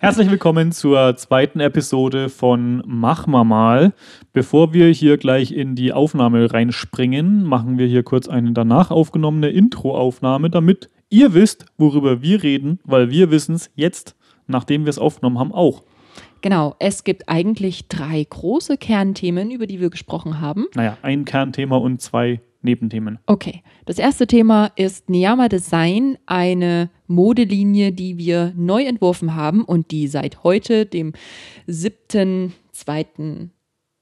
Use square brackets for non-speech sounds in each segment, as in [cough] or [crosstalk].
Herzlich willkommen zur zweiten Episode von Mach mal mal. Bevor wir hier gleich in die Aufnahme reinspringen, machen wir hier kurz eine danach aufgenommene Intro-Aufnahme, damit ihr wisst, worüber wir reden, weil wir wissen es jetzt, nachdem wir es aufgenommen haben, auch. Genau, es gibt eigentlich drei große Kernthemen, über die wir gesprochen haben. Naja, ein Kernthema und zwei Nebenthemen. Okay, das erste Thema ist Niyama Design, eine Modelinie, die wir neu entworfen haben und die seit heute, dem 7.2.,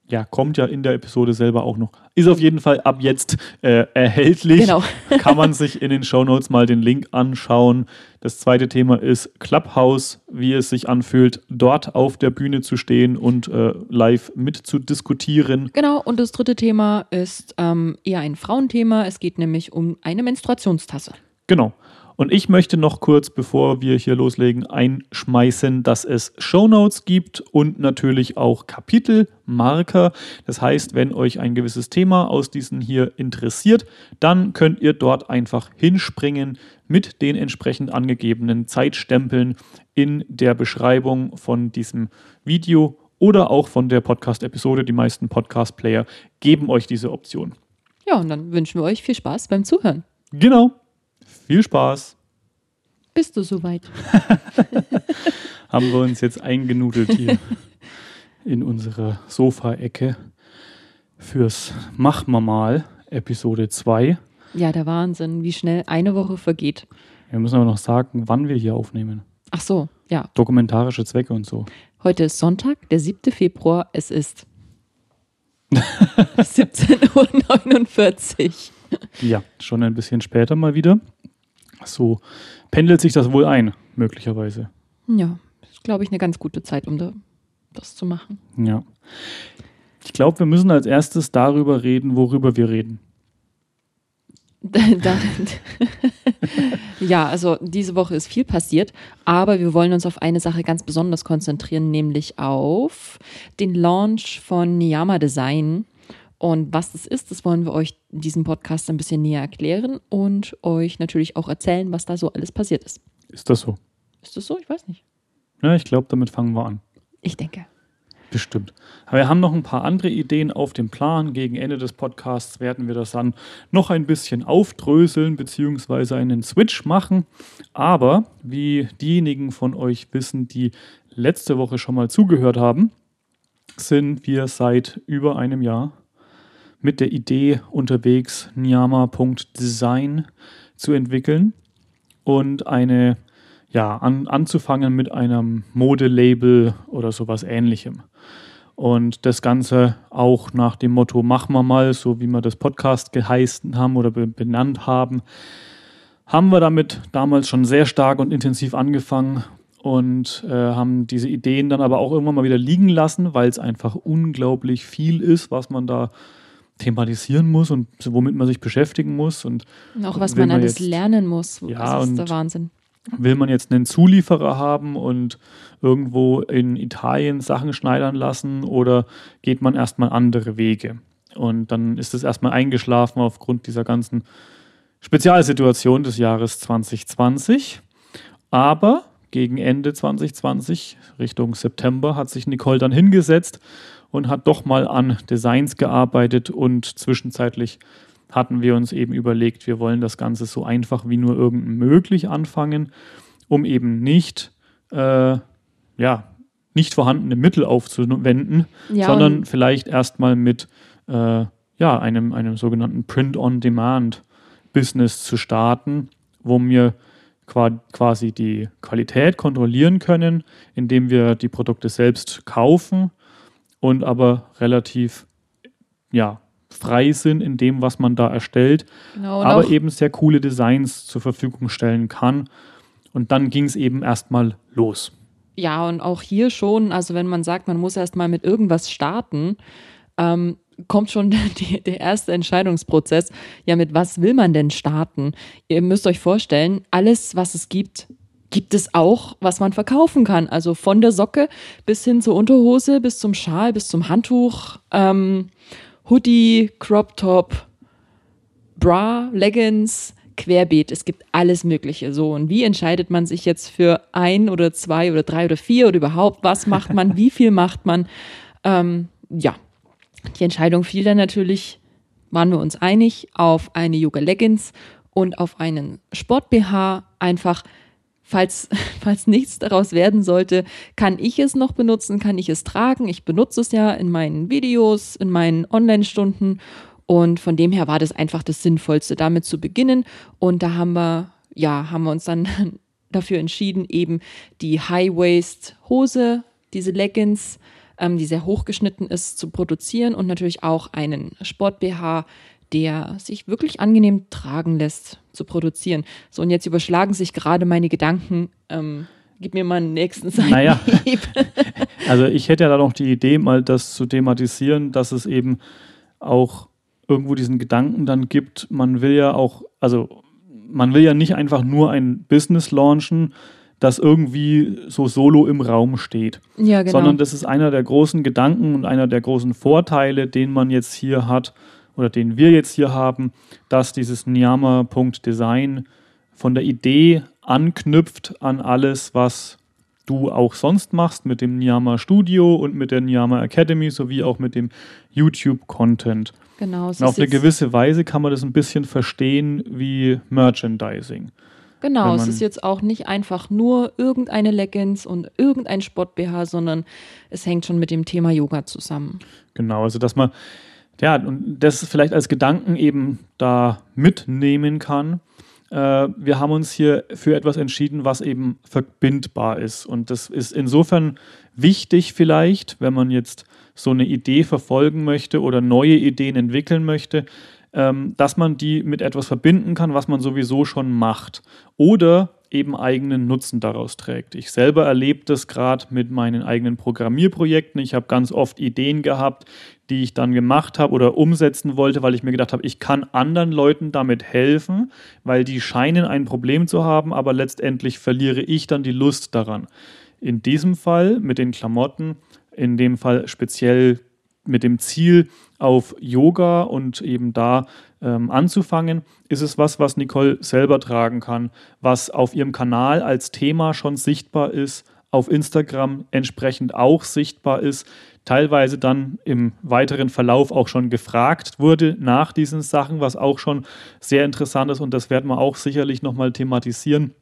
Ja, kommt ja in der Episode selber auch noch. Ist auf jeden Fall ab jetzt äh, erhältlich. Genau. [laughs] Kann man sich in den Shownotes mal den Link anschauen. Das zweite Thema ist Clubhouse, wie es sich anfühlt, dort auf der Bühne zu stehen und äh, live mitzudiskutieren. Genau, und das dritte Thema ist ähm, eher ein Frauenthema. Es geht nämlich um eine Menstruationstasse. Genau. Und ich möchte noch kurz, bevor wir hier loslegen, einschmeißen, dass es Shownotes gibt und natürlich auch Kapitelmarker. Das heißt, wenn euch ein gewisses Thema aus diesen hier interessiert, dann könnt ihr dort einfach hinspringen mit den entsprechend angegebenen Zeitstempeln in der Beschreibung von diesem Video oder auch von der Podcast-Episode. Die meisten Podcast-Player geben euch diese Option. Ja, und dann wünschen wir euch viel Spaß beim Zuhören. Genau. Viel Spaß. Bist du soweit? [laughs] Haben wir uns jetzt eingenudelt hier [laughs] in unserer Sofa-Ecke fürs Mach mal mal Episode 2. Ja, der Wahnsinn, wie schnell eine Woche vergeht. Wir müssen aber noch sagen, wann wir hier aufnehmen. Ach so, ja. Dokumentarische Zwecke und so. Heute ist Sonntag, der 7. Februar. Es ist [laughs] 17.49 Uhr. Ja, schon ein bisschen später mal wieder. So pendelt sich das wohl ein, möglicherweise. Ja, ist, glaube ich, eine ganz gute Zeit, um da, das zu machen. Ja. Ich glaube, wir müssen als erstes darüber reden, worüber wir reden. [laughs] [laughs] Ja, also diese Woche ist viel passiert, aber wir wollen uns auf eine Sache ganz besonders konzentrieren, nämlich auf den Launch von Niyama Design. Und was das ist, das wollen wir euch in diesem Podcast ein bisschen näher erklären und euch natürlich auch erzählen, was da so alles passiert ist. Ist das so? Ist das so? Ich weiß nicht. Ja, ich glaube, damit fangen wir an. Ich denke. Bestimmt. Aber wir haben noch ein paar andere Ideen auf dem Plan. Gegen Ende des Podcasts werden wir das dann noch ein bisschen aufdröseln beziehungsweise einen Switch machen. Aber wie diejenigen von euch wissen, die letzte Woche schon mal zugehört haben, sind wir seit über einem Jahr mit der Idee unterwegs, Nyama.design zu entwickeln und eine, ja, an, anzufangen mit einem Modelabel oder sowas ähnlichem. Und das Ganze auch nach dem Motto Mach mal mal, so wie wir das Podcast geheißen haben oder be benannt haben, haben wir damit damals schon sehr stark und intensiv angefangen und äh, haben diese Ideen dann aber auch irgendwann mal wieder liegen lassen, weil es einfach unglaublich viel ist, was man da thematisieren muss und womit man sich beschäftigen muss. Und Und auch was man alles jetzt- lernen muss. Ja, das ist und- der Wahnsinn. will man jetzt einen Zulieferer haben und irgendwo in Italien Sachen schneidern lassen oder geht man erstmal andere Wege? Und dann ist es erstmal eingeschlafen aufgrund dieser ganzen Spezialsituation des Jahres 2020. Aber gegen Ende 2020, Richtung September, hat sich Nicole dann hingesetzt und hat doch mal an Designs gearbeitet und zwischenzeitlich hatten wir uns eben überlegt, wir wollen das Ganze so einfach wie nur irgend möglich anfangen, um eben nicht, äh, ja, nicht vorhandene Mittel aufzuwenden, Ja, sondern vielleicht erstmal mit äh, ja, einem, einem sogenannten Print-on-Demand-Business zu starten, wo wir qua quasi die Qualität kontrollieren können, indem wir die Produkte selbst kaufen und aber relativ ja, frei sind in dem, was man da erstellt, Genau, aber eben sehr coole Designs zur Verfügung stellen kann. Und dann ging es eben erstmal los. Ja, und auch hier schon, also wenn man sagt, man muss erst mal mit irgendwas starten, ähm, kommt schon [laughs] die, der erste Entscheidungsprozess. Ja, mit was will man denn starten? Ihr müsst euch vorstellen, alles, was es gibt, gibt es auch, was man verkaufen kann. Also von der Socke bis hin zur Unterhose, bis zum Schal, bis zum Handtuch, ähm, Hoodie, Crop Top, Bra, Leggings, querbeet, es gibt alles Mögliche. So, und wie entscheidet man sich jetzt für ein oder zwei oder drei oder vier oder überhaupt? Was macht man? [laughs] wie viel macht man? Ähm, ja, die Entscheidung fiel dann natürlich, waren wir uns einig, auf eine Yoga Leggings und auf einen Sport BH. Einfach, falls, [laughs] falls nichts daraus werden sollte, kann ich es noch benutzen, kann ich es tragen. Ich benutze es ja in meinen Videos, in meinen Online-Stunden und von dem her war das einfach das Sinnvollste, damit zu beginnen. Und da haben wir, ja, haben wir uns dann [laughs] dafür entschieden, eben die High-Waist-Hose, diese Leggings, ähm, die sehr hochgeschnitten ist, zu produzieren und natürlich auch einen Sport-BH, der sich wirklich angenehm tragen lässt, zu produzieren. So, und jetzt überschlagen sich gerade meine Gedanken. Ähm, gib mir mal einen nächsten Seiten. Naja, [laughs] also ich hätte ja da noch die Idee, mal das zu thematisieren, dass es eben auch irgendwo diesen Gedanken dann gibt, man will ja auch, also man will ja nicht einfach nur ein Business launchen, das irgendwie so solo im Raum steht. Ja, genau. Sondern das ist einer der großen Gedanken und einer der großen Vorteile, den man jetzt hier hat oder den wir jetzt hier haben, dass dieses Nyama.design von der Idee anknüpft an alles, was du auch sonst machst mit dem Nyama Studio und mit der Nyama Academy sowie auch mit dem YouTube-Content. Genau. Und auf eine gewisse Weise kann man das ein bisschen verstehen wie Merchandising. Genau, es ist jetzt auch nicht einfach nur irgendeine Leggings und irgendein Sport-BH, sondern es hängt schon mit dem Thema Yoga zusammen. Genau, also dass man ja, und das vielleicht als Gedanken eben da mitnehmen kann. Äh, wir haben uns hier für etwas entschieden, was eben verbindbar ist. Und das ist insofern wichtig vielleicht, wenn man jetzt so eine Idee verfolgen möchte oder neue Ideen entwickeln möchte, ähm, dass man die mit etwas verbinden kann, was man sowieso schon macht. Oder eben eigenen Nutzen daraus trägt. Ich selber erlebe das gerade mit meinen eigenen Programmierprojekten. Ich habe ganz oft Ideen gehabt, die ich dann gemacht habe oder umsetzen wollte, weil ich mir gedacht habe, ich kann anderen Leuten damit helfen, weil die scheinen ein Problem zu haben, aber letztendlich verliere ich dann die Lust daran. In diesem Fall mit den Klamotten in dem Fall speziell mit dem Ziel auf Yoga und eben da ähm, anzufangen, ist es was, was Nicole selber tragen kann, was auf ihrem Kanal als Thema schon sichtbar ist, auf Instagram entsprechend auch sichtbar ist, teilweise dann im weiteren Verlauf auch schon gefragt wurde nach diesen Sachen, was auch schon sehr interessant ist und das werden wir auch sicherlich nochmal thematisieren.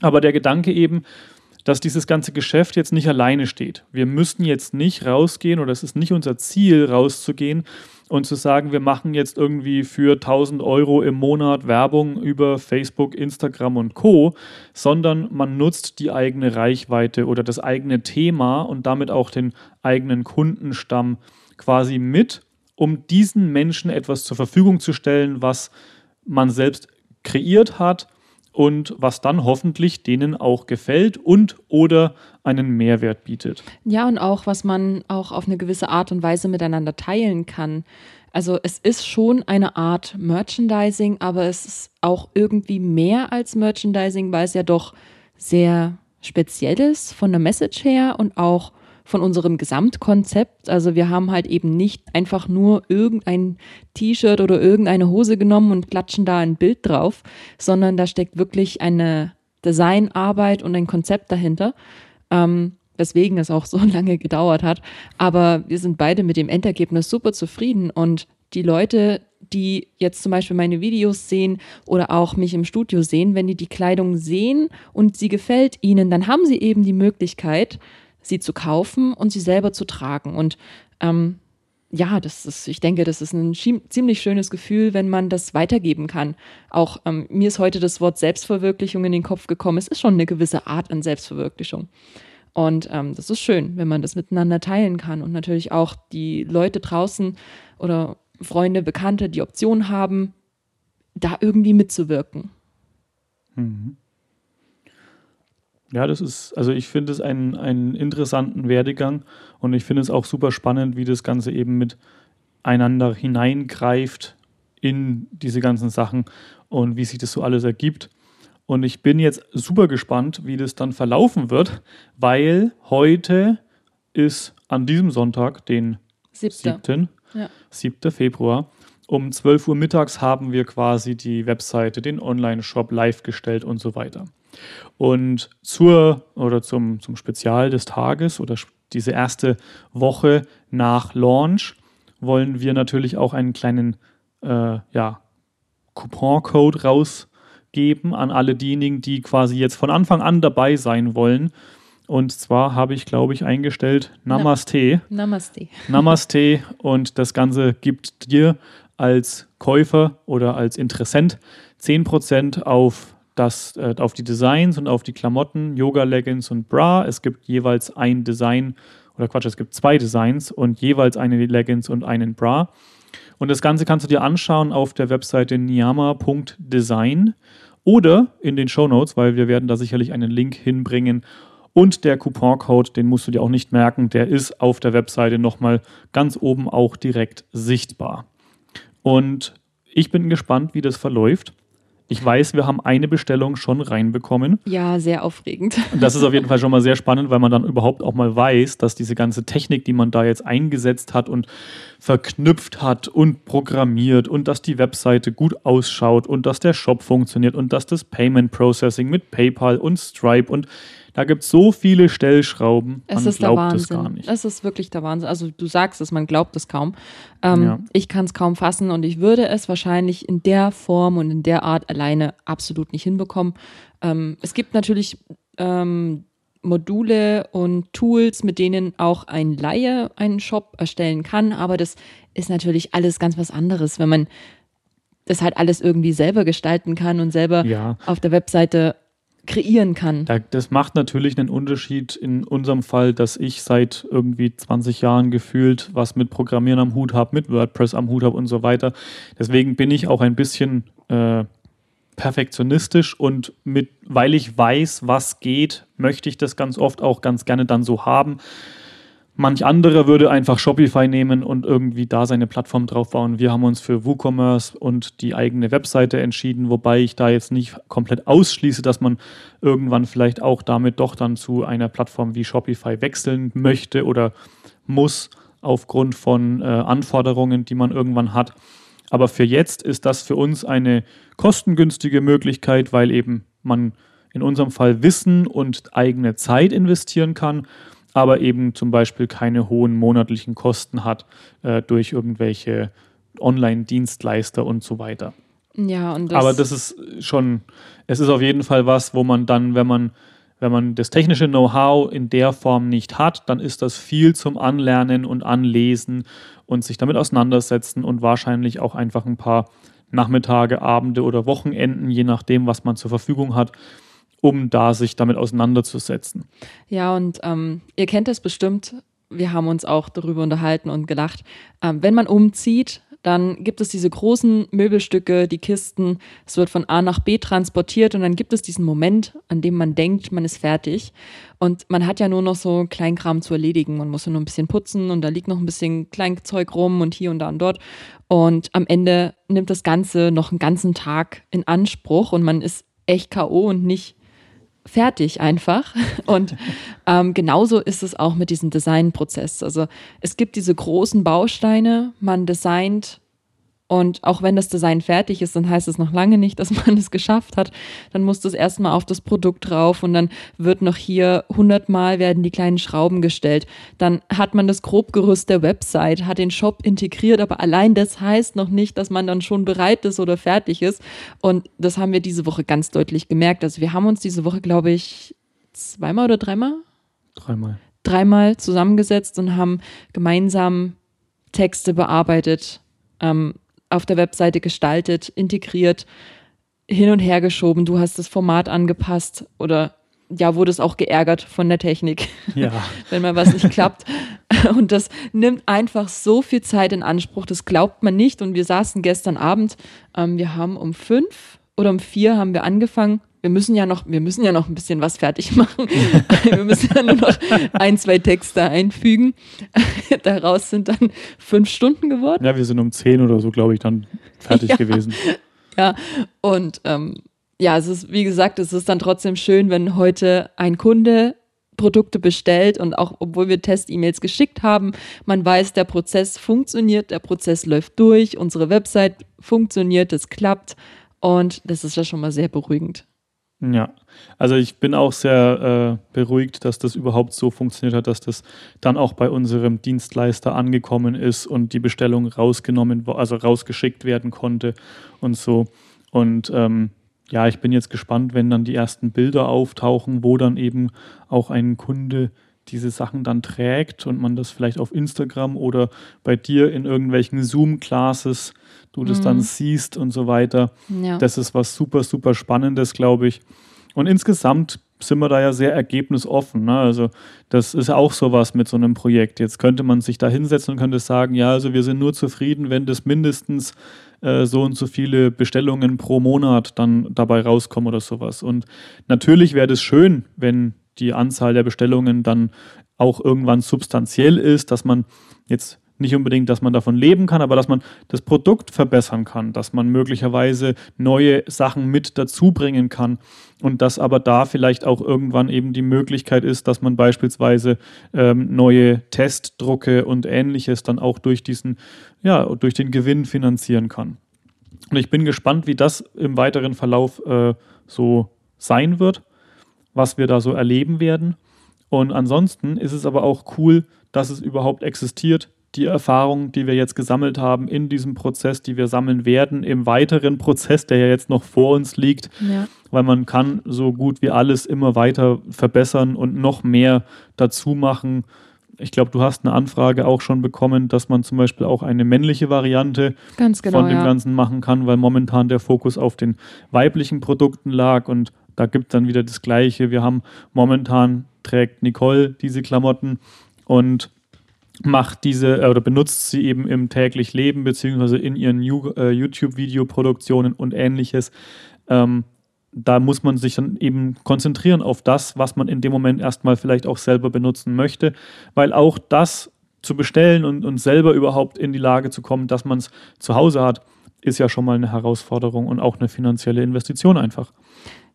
Aber der Gedanke eben, dass dieses ganze Geschäft jetzt nicht alleine steht. Wir müssen jetzt nicht rausgehen oder es ist nicht unser Ziel, rauszugehen und zu sagen, wir machen jetzt irgendwie für 1000 Euro im Monat Werbung über Facebook, Instagram und Co., sondern man nutzt die eigene Reichweite oder das eigene Thema und damit auch den eigenen Kundenstamm quasi mit, um diesen Menschen etwas zur Verfügung zu stellen, was man selbst kreiert hat und was dann hoffentlich denen auch gefällt und oder einen Mehrwert bietet. Ja, und auch, was man auch auf eine gewisse Art und Weise miteinander teilen kann. Also es ist schon eine Art Merchandising, aber es ist auch irgendwie mehr als Merchandising, weil es ja doch sehr speziell ist von der Message her und auch von unserem Gesamtkonzept. Also wir haben halt eben nicht einfach nur irgendein T-Shirt oder irgendeine Hose genommen und klatschen da ein Bild drauf, sondern da steckt wirklich eine Designarbeit und ein Konzept dahinter. Ähm, weswegen es auch [laughs] so lange gedauert hat. Aber wir sind beide mit dem Endergebnis super zufrieden und die Leute, die jetzt zum Beispiel meine Videos sehen oder auch mich im Studio sehen, wenn die die Kleidung sehen und sie gefällt ihnen, dann haben sie eben die Möglichkeit, sie zu kaufen und sie selber zu tragen. Und ähm, ja, das ist, ich denke, das ist ein ziemlich schönes Gefühl, wenn man das weitergeben kann. Auch ähm, mir ist heute das Wort Selbstverwirklichung in den Kopf gekommen. Es ist schon eine gewisse Art an Selbstverwirklichung. Und ähm, das ist schön, wenn man das miteinander teilen kann und natürlich auch die Leute draußen oder Freunde, Bekannte die Option haben, da irgendwie mitzuwirken. Mhm. Ja, das ist, also ich finde es einen, einen interessanten Werdegang und ich finde es auch super spannend, wie das Ganze eben mit einander hineingreift in diese ganzen Sachen und wie sich das so alles ergibt. Und ich bin jetzt super gespannt, wie das dann verlaufen wird, weil heute ist an diesem Sonntag, den 7. 7. Ja. 7. Februar, Um 12 Uhr mittags haben wir quasi die Webseite, den Online-Shop live gestellt und so weiter. Und zur oder zum, zum Spezial des Tages oder diese erste Woche nach Launch wollen wir natürlich auch einen kleinen äh, ja, Couponcode rausgeben an alle diejenigen, die quasi jetzt von Anfang an dabei sein wollen. Und zwar habe ich, glaube ich, eingestellt Namaste. Namaste. Namaste. Und das Ganze gibt dir als Käufer oder als Interessent 10% auf, das, äh, auf die Designs und auf die Klamotten, Yoga, Leggings und Bra. Es gibt jeweils ein Design, oder Quatsch, es gibt zwei Designs und jeweils eine Leggings und einen Bra. Und das Ganze kannst du dir anschauen auf der Webseite niyama.design oder in den Show Notes, weil wir werden da sicherlich einen Link hinbringen. Und der Couponcode, den musst du dir auch nicht merken, der ist auf der Webseite nochmal ganz oben auch direkt sichtbar. Und ich bin gespannt, wie das verläuft. Ich weiß, wir haben eine Bestellung schon reinbekommen. Ja, sehr aufregend. Das ist auf jeden Fall schon mal sehr spannend, weil man dann überhaupt auch mal weiß, dass diese ganze Technik, die man da jetzt eingesetzt hat und verknüpft hat und programmiert und dass die Webseite gut ausschaut und dass der Shop funktioniert und dass das Payment Processing mit PayPal und Stripe und da gibt es so viele Stellschrauben. Es man ist glaubt der Wahnsinn. es gar nicht. Es ist wirklich der Wahnsinn. Also du sagst es, man glaubt es kaum. Ähm, ja. Ich kann es kaum fassen und ich würde es wahrscheinlich in der Form und in der Art alleine absolut nicht hinbekommen. Ähm, es gibt natürlich ähm, Module und Tools, mit denen auch ein Laie einen Shop erstellen kann, aber das ist natürlich alles ganz was anderes, wenn man das halt alles irgendwie selber gestalten kann und selber ja. auf der Webseite kreieren kann. Das macht natürlich einen Unterschied in unserem Fall, dass ich seit irgendwie 20 Jahren gefühlt was mit Programmieren am Hut habe, mit WordPress am Hut habe und so weiter. Deswegen bin ich auch ein bisschen äh, perfektionistisch und mit, weil ich weiß, was geht, möchte ich das ganz oft auch ganz gerne dann so haben. Manch anderer würde einfach Shopify nehmen und irgendwie da seine Plattform drauf bauen. Wir haben uns für WooCommerce und die eigene Webseite entschieden, wobei ich da jetzt nicht komplett ausschließe, dass man irgendwann vielleicht auch damit doch dann zu einer Plattform wie Shopify wechseln möchte oder muss aufgrund von äh, Anforderungen, die man irgendwann hat. Aber für jetzt ist das für uns eine kostengünstige Möglichkeit, weil eben man in unserem Fall Wissen und eigene Zeit investieren kann aber eben zum Beispiel keine hohen monatlichen Kosten hat äh, durch irgendwelche Online-Dienstleister und so weiter. Ja, und das aber das ist schon, es ist auf jeden Fall was, wo man dann, wenn man, wenn man das technische Know-how in der Form nicht hat, dann ist das viel zum Anlernen und Anlesen und sich damit auseinandersetzen und wahrscheinlich auch einfach ein paar Nachmittage, Abende oder Wochenenden, je nachdem, was man zur Verfügung hat, um da sich damit auseinanderzusetzen. Ja, und ähm, ihr kennt das bestimmt. Wir haben uns auch darüber unterhalten und gedacht, ähm, wenn man umzieht, dann gibt es diese großen Möbelstücke, die Kisten, es wird von A nach B transportiert und dann gibt es diesen Moment, an dem man denkt, man ist fertig und man hat ja nur noch so Kleinkram zu erledigen. Man muss ja nur ein bisschen putzen und da liegt noch ein bisschen Kleinzeug rum und hier und da und dort und am Ende nimmt das Ganze noch einen ganzen Tag in Anspruch und man ist echt K.O. und nicht fertig einfach. [laughs] Und ähm, genauso ist es auch mit diesem Designprozess. Also es gibt diese großen Bausteine, man designt und auch wenn das Design fertig ist, dann heißt es noch lange nicht, dass [laughs] man es geschafft hat. Dann muss das erstmal auf das Produkt drauf und dann wird noch hier hundertmal werden die kleinen Schrauben gestellt. Dann hat man das Grobgerüst der Website, hat den Shop integriert, aber allein das heißt noch nicht, dass man dann schon bereit ist oder fertig ist. Und das haben wir diese Woche ganz deutlich gemerkt. Also wir haben uns diese Woche, glaube ich, zweimal oder dreimal? Dreimal. Dreimal zusammengesetzt und haben gemeinsam Texte bearbeitet. Ähm, auf der Webseite gestaltet, integriert, hin und her geschoben. Du hast das Format angepasst oder ja, wurde es auch geärgert von der Technik, ja. [laughs] wenn mal was nicht klappt. Und das nimmt einfach so viel Zeit in Anspruch, das glaubt man nicht. Und wir saßen gestern Abend, ähm, wir haben um fünf oder um vier haben wir angefangen. Wir müssen ja noch, wir müssen ja noch ein bisschen was fertig [laughs] machen. wir müssen ja nur noch ein, zwei Texte einfügen. [laughs] Daraus sind dann fünf Stunden geworden. Ja, wir sind um zehn oder so, glaube ich, dann fertig ja. gewesen. Ja, und ähm, ja, es ist, wie gesagt, es ist dann trotzdem schön, wenn heute ein Kunde Produkte bestellt und auch obwohl wir Test-E-Mails geschickt haben, man weiß, der Prozess funktioniert, der Prozess läuft durch, unsere Website funktioniert, es klappt und das ist ja schon mal sehr beruhigend. Ja, also ich bin auch sehr äh, beruhigt, dass das überhaupt so funktioniert hat, dass das dann auch bei unserem Dienstleister angekommen ist und die Bestellung rausgenommen, also rausgeschickt werden konnte und so. Und ähm, ja, ich bin jetzt gespannt, wenn dann die ersten Bilder auftauchen, wo dann eben auch ein Kunde diese Sachen dann trägt und man das vielleicht auf Instagram oder bei dir in irgendwelchen Zoom-Classes du das mhm. dann siehst und so weiter. Ja. Das ist was super, super Spannendes, glaube ich. Und insgesamt sind wir da ja sehr ergebnisoffen. Ne? Also das ist auch sowas mit so einem Projekt. Jetzt könnte man sich da hinsetzen und könnte sagen, ja, also wir sind nur zufrieden, wenn das mindestens äh, so und so viele Bestellungen pro Monat dann dabei rauskommen oder sowas. Und natürlich wäre das schön, wenn die Anzahl der Bestellungen dann auch irgendwann substanziell ist, dass man jetzt nicht unbedingt, dass man davon leben kann, aber dass man das Produkt verbessern kann, dass man möglicherweise neue Sachen mit dazu bringen kann und dass aber da vielleicht auch irgendwann eben die Möglichkeit ist, dass man beispielsweise ähm, neue Testdrucke und ähnliches dann auch durch diesen, ja, durch den Gewinn finanzieren kann. Und ich bin gespannt, wie das im weiteren Verlauf äh, so sein wird, was wir da so erleben werden. Und ansonsten ist es aber auch cool, dass es überhaupt existiert, die Erfahrung, die wir jetzt gesammelt haben in diesem Prozess, die wir sammeln werden, im weiteren Prozess, der ja jetzt noch vor uns liegt, ja. weil man kann so gut wie alles immer weiter verbessern und noch mehr dazu machen. Ich glaube, du hast eine Anfrage auch schon bekommen, dass man zum Beispiel auch eine männliche Variante genau, von dem ja. Ganzen machen kann, weil momentan der Fokus auf den weiblichen Produkten lag und da gibt es dann wieder das Gleiche. Wir haben momentan trägt Nicole diese Klamotten und macht diese äh, oder benutzt sie eben im täglich Leben beziehungsweise in ihren äh, YouTube-Videoproduktionen und ähnliches. Ähm, da muss man sich dann eben konzentrieren auf das, was man in dem Moment erstmal vielleicht auch selber benutzen möchte, weil auch das zu bestellen und, und selber überhaupt in die Lage zu kommen, dass man es zu Hause hat, ist ja schon mal eine Herausforderung und auch eine finanzielle Investition einfach.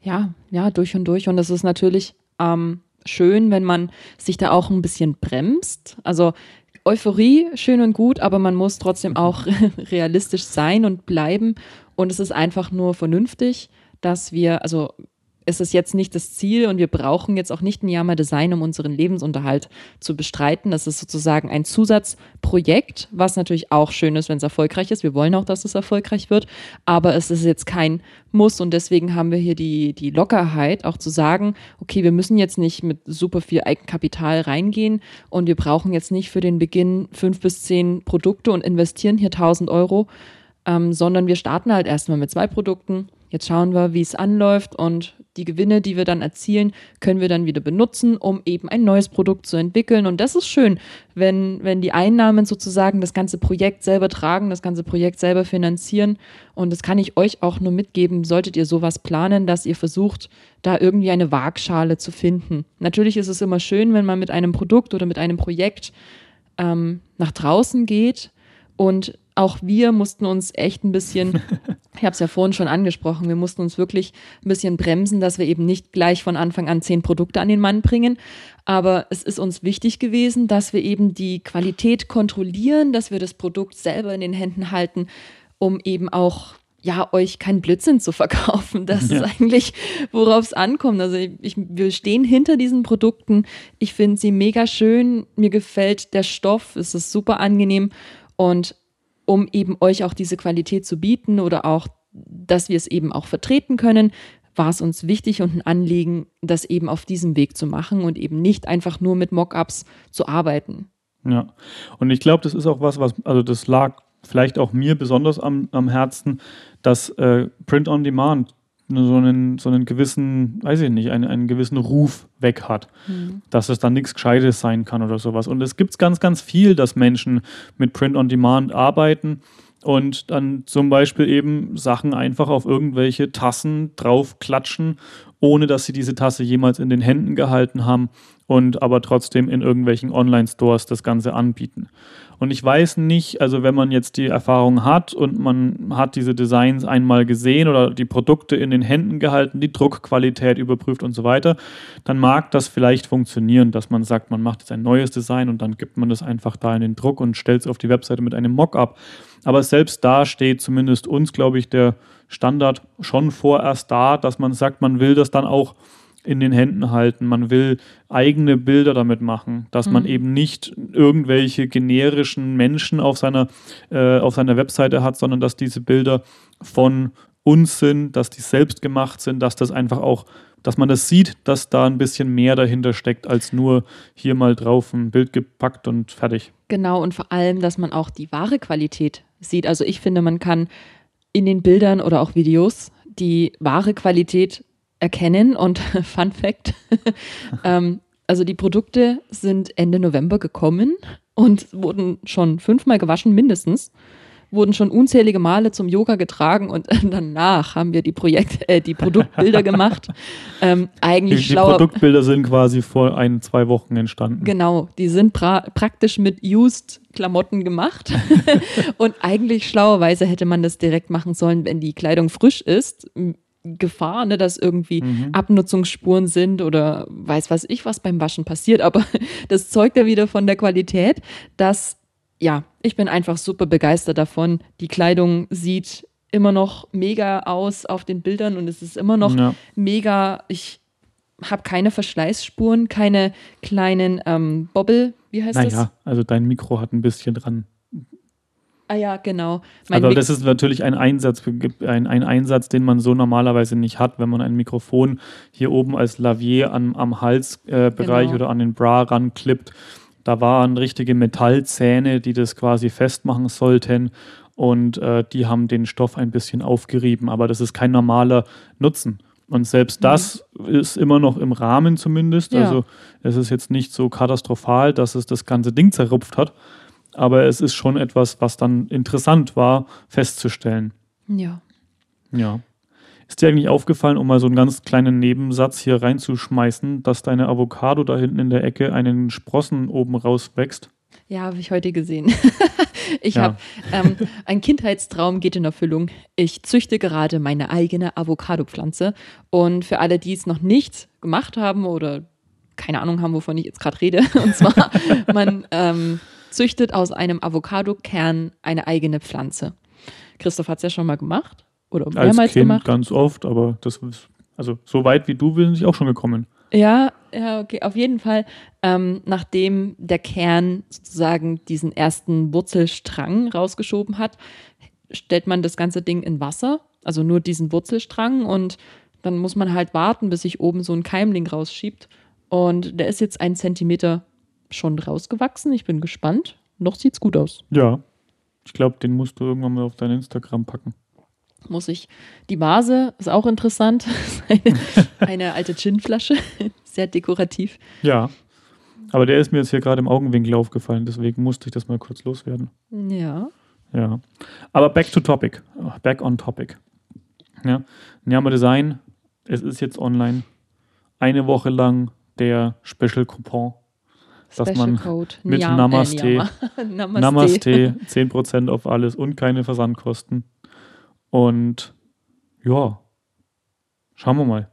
Ja, ja, durch und durch. Und das ist natürlich ähm, schön, wenn man sich da auch ein bisschen bremst. Also Euphorie, schön und gut, aber man muss trotzdem mhm. auch [laughs] realistisch sein und bleiben. Und es ist einfach nur vernünftig, dass wir, also ist es jetzt nicht das Ziel und wir brauchen jetzt auch nicht ein Yama Design, um unseren Lebensunterhalt zu bestreiten. Das ist sozusagen ein Zusatzprojekt, was natürlich auch schön ist, wenn es erfolgreich ist. Wir wollen auch, dass es erfolgreich wird, aber es ist jetzt kein Muss und deswegen haben wir hier die, die Lockerheit, auch zu sagen, okay, wir müssen jetzt nicht mit super viel Eigenkapital reingehen und wir brauchen jetzt nicht für den Beginn fünf bis zehn Produkte und investieren hier 1000 Euro, ähm, sondern wir starten halt erstmal mit zwei Produkten. Jetzt schauen wir, wie es anläuft und die Gewinne, die wir dann erzielen, können wir dann wieder benutzen, um eben ein neues Produkt zu entwickeln. Und das ist schön, wenn, wenn die Einnahmen sozusagen das ganze Projekt selber tragen, das ganze Projekt selber finanzieren. Und das kann ich euch auch nur mitgeben, solltet ihr sowas planen, dass ihr versucht, da irgendwie eine Waagschale zu finden. Natürlich ist es immer schön, wenn man mit einem Produkt oder mit einem Projekt ähm, nach draußen geht und auch wir mussten uns echt ein bisschen, [laughs] ich habe es ja vorhin schon angesprochen, wir mussten uns wirklich ein bisschen bremsen, dass wir eben nicht gleich von Anfang an zehn Produkte an den Mann bringen. Aber es ist uns wichtig gewesen, dass wir eben die Qualität kontrollieren, dass wir das Produkt selber in den Händen halten, um eben auch ja, euch keinen Blödsinn zu verkaufen. Das ja. ist eigentlich, worauf es ankommt. Also ich, wir stehen hinter diesen Produkten. Ich finde sie mega schön. Mir gefällt der Stoff. Es ist super angenehm. Und um eben euch auch diese Qualität zu bieten oder auch, dass wir es eben auch vertreten können, war es uns wichtig und ein Anliegen, das eben auf diesem Weg zu machen und eben nicht einfach nur mit Mockups zu arbeiten. Ja, und ich glaube, das ist auch was, was, also das lag vielleicht auch mir besonders am, am Herzen, dass äh, Print on Demand so einen, so einen gewissen, weiß ich nicht, einen, einen gewissen Ruf weg hat, mhm. dass es dann nichts Gescheites sein kann oder sowas. Und es gibt ganz, ganz viel, dass Menschen mit Print on Demand arbeiten und dann zum Beispiel eben Sachen einfach auf irgendwelche Tassen draufklatschen, ohne dass sie diese Tasse jemals in den Händen gehalten haben und aber trotzdem in irgendwelchen Online-Stores das Ganze anbieten. Und ich weiß nicht, also wenn man jetzt die Erfahrung hat und man hat diese Designs einmal gesehen oder die Produkte in den Händen gehalten, die Druckqualität überprüft und so weiter, dann mag das vielleicht funktionieren, dass man sagt, man macht jetzt ein neues Design und dann gibt man das einfach da in den Druck und stellt es auf die Webseite mit einem Mockup. Aber selbst da steht zumindest uns, glaube ich, der Standard schon vorerst da, dass man sagt, man will das dann auch in den Händen halten. Man will eigene Bilder damit machen, dass mhm. man eben nicht irgendwelche generischen Menschen auf seiner, äh, auf seiner Webseite hat, sondern dass diese Bilder von uns sind, dass die selbst gemacht sind, dass das einfach auch, dass man das sieht, dass da ein bisschen mehr dahinter steckt, als nur hier mal drauf ein Bild gepackt und fertig. Genau, und vor allem, dass man auch die wahre Qualität sieht. Also ich finde, man kann in den Bildern oder auch Videos die wahre Qualität erkennen. Und [laughs] Fun Fact, [laughs] ähm, also die Produkte sind Ende November gekommen und wurden schon fünfmal gewaschen, mindestens. Wurden schon unzählige Male zum Yoga getragen und [laughs] danach haben wir die Projekt, äh, die Produktbilder gemacht. Ähm, eigentlich die, die Produktbilder sind quasi vor ein, zwei Wochen entstanden. Genau, die sind pra praktisch mit used Klamotten gemacht. und eigentlich schlauerweise hätte man das direkt machen sollen, wenn die Kleidung frisch ist, Gefahr, ne, dass irgendwie mhm. Abnutzungsspuren sind oder weiß was ich, was beim Waschen passiert. Aber [laughs] das zeugt ja wieder von der Qualität, dass, ja, ich bin einfach super begeistert davon. Die Kleidung sieht immer noch mega aus auf den Bildern und es ist immer noch ja. mega. Ich habe keine Verschleißspuren, keine kleinen ähm, Bobbel, wie heißt naja, das? Naja, also dein Mikro hat ein bisschen dran Ah ja, genau. Mein also das ist natürlich ein Einsatz, ein, ein Einsatz, den man so normalerweise nicht hat, wenn man ein Mikrofon hier oben als Lavier am, am Halsbereich äh, genau. oder an den Bra ranklippt. Da waren richtige Metallzähne, die das quasi festmachen sollten und äh, die haben den Stoff ein bisschen aufgerieben, aber das ist kein normaler Nutzen. Und selbst mhm. das mhm. ist immer noch im Rahmen zumindest. Ja. Also es ist jetzt nicht so katastrophal, dass es das ganze Ding zerrupft hat aber es ist schon etwas, was dann interessant war, festzustellen. Ja. Ja. Ist dir eigentlich aufgefallen, um mal so einen ganz kleinen Nebensatz hier reinzuschmeißen, dass deine Avocado da hinten in der Ecke einen Sprossen oben rauswächst? Ja, habe ich heute gesehen. [laughs] ich ja. habe ähm, ein Kindheitstraum geht in Erfüllung. Ich züchte gerade meine eigene Avocado-Pflanze. Und für alle, die es noch nicht gemacht haben oder keine Ahnung haben, wovon ich jetzt gerade rede, [laughs] und zwar, man ähm, züchtet aus einem Avocado-Kern eine eigene Pflanze. Christoph hat es ja schon mal gemacht oder mehrmals Als kind gemacht. ganz oft, aber das ist, also so weit wie du bin ich auch schon gekommen. Ja, ja, okay, auf jeden Fall. Ähm, nachdem der Kern sozusagen diesen ersten Wurzelstrang rausgeschoben hat, stellt man das ganze Ding in Wasser, also nur diesen Wurzelstrang und dann muss man halt warten, bis sich oben so ein Keimling rausschiebt. Und der ist jetzt ein Zentimeter schon rausgewachsen. Ich bin gespannt. Noch sieht's gut aus. Ja. Ich glaube, den musst du irgendwann mal auf dein Instagram packen. Muss ich. Die Vase ist auch interessant. [laughs] eine, eine alte Ginflasche. Sehr dekorativ. Ja. Aber der ist mir jetzt hier gerade im Augenwinkel aufgefallen, deswegen musste ich das mal kurz loswerden. Ja. Ja. Aber back to topic. Back on topic. Ja. Nyama Design, es ist jetzt online. Eine Woche lang der Special Coupon dass man Code. mit Niam, Namaste, äh, Namaste, [laughs] Namaste 10% [laughs] auf alles und keine Versandkosten. Und ja, schauen wir mal.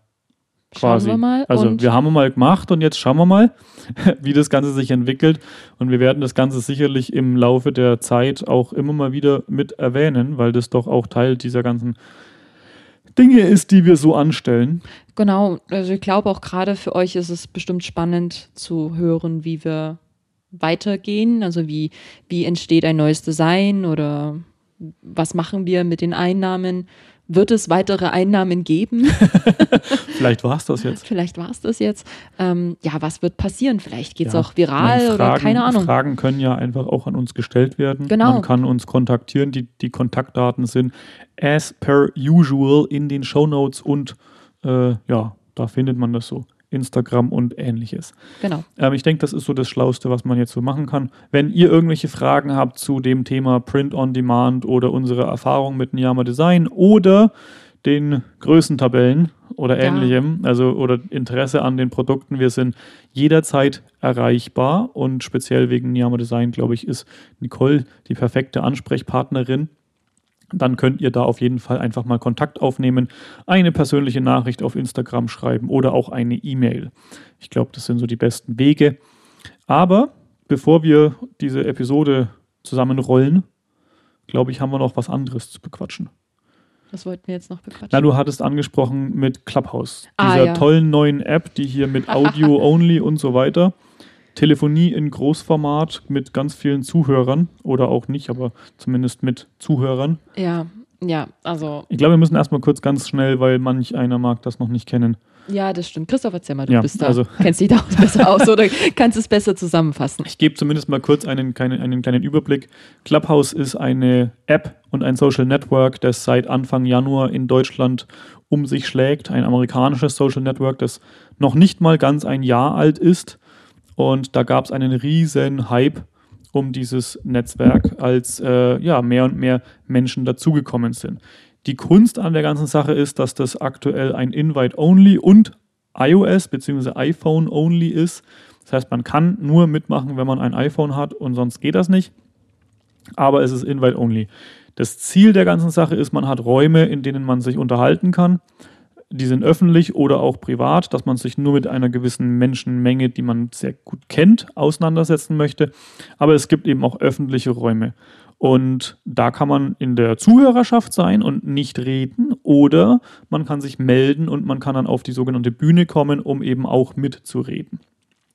Quasi. Schauen wir mal. Also wir haben mal gemacht und jetzt schauen wir mal, [laughs] wie das Ganze sich entwickelt. Und wir werden das Ganze sicherlich im Laufe der Zeit auch immer mal wieder mit erwähnen, weil das doch auch Teil dieser ganzen Dinge ist, die wir so anstellen. Genau, also ich glaube auch gerade für euch ist es bestimmt spannend zu hören, wie wir weitergehen. Also wie, wie entsteht ein neues Design oder was machen wir mit den Einnahmen? Wird es weitere Einnahmen geben? [laughs] Vielleicht war es das jetzt. Vielleicht war es das jetzt. Ähm, ja, was wird passieren? Vielleicht geht es ja, auch viral Fragen, oder keine Ahnung. Fragen können ja einfach auch an uns gestellt werden. Genau. Man kann uns kontaktieren. Die, die Kontaktdaten sind as per usual in den Show Notes und äh, ja, da findet man das so. Instagram und ähnliches. Genau. Ähm, ich denke, das ist so das Schlauste, was man jetzt so machen kann. Wenn ihr irgendwelche Fragen habt zu dem Thema Print on Demand oder unsere Erfahrung mit Niyama Design oder den Größentabellen oder Ja. ähnlichem, also oder Interesse an den Produkten. Wir sind jederzeit erreichbar und speziell wegen Niama Design, glaube ich, ist Nicole die perfekte Ansprechpartnerin. Dann könnt ihr da auf jeden Fall einfach mal Kontakt aufnehmen, eine persönliche Nachricht auf Instagram schreiben oder auch eine E-Mail. Ich glaube, das sind so die besten Wege. Aber bevor wir diese Episode zusammenrollen, glaube ich, haben wir noch was anderes zu bequatschen. Was wollten wir jetzt noch bequatschen? Na, du hattest angesprochen mit Clubhouse, Ah, dieser ja. tollen neuen App, die hier mit [laughs] Audio Only und so weiter, Telefonie in Großformat mit ganz vielen Zuhörern oder auch nicht, aber zumindest mit Zuhörern. ja, ja, also, Ich glaube, wir müssen erstmal kurz ganz schnell, weil manch einer mag das noch nicht kennen. ja, das stimmt. Christoph, erzähl mal, du Ja, bist da, also- kennst dich da auch besser aus oder kannst es besser zusammenfassen. Ich gebe zumindest mal kurz einen, einen kleinen Überblick. Clubhouse ist eine App und ein Social Network, das seit Anfang Januar in Deutschland um sich schlägt. Ein amerikanisches Social Network, das noch nicht mal ganz ein Jahr alt ist. Und da gab es einen riesen Hype um dieses Netzwerk, als äh, ja, mehr und mehr Menschen dazugekommen sind. Die Kunst an der ganzen Sache ist, dass das aktuell ein Invite-Only und iOS bzw. iPhone-Only ist. Das heißt, man kann nur mitmachen, wenn man ein iPhone hat und sonst geht das nicht. Aber es ist Invite-Only. Das Ziel der ganzen Sache ist, man hat Räume, in denen man sich unterhalten kann. Die sind öffentlich oder auch privat, dass man sich nur mit einer gewissen Menschenmenge, die man sehr gut kennt, auseinandersetzen möchte. Aber es gibt eben auch öffentliche Räume. Und da kann man in der Zuhörerschaft sein und nicht reden oder man kann sich melden und man kann dann auf die sogenannte Bühne kommen, um eben auch mitzureden.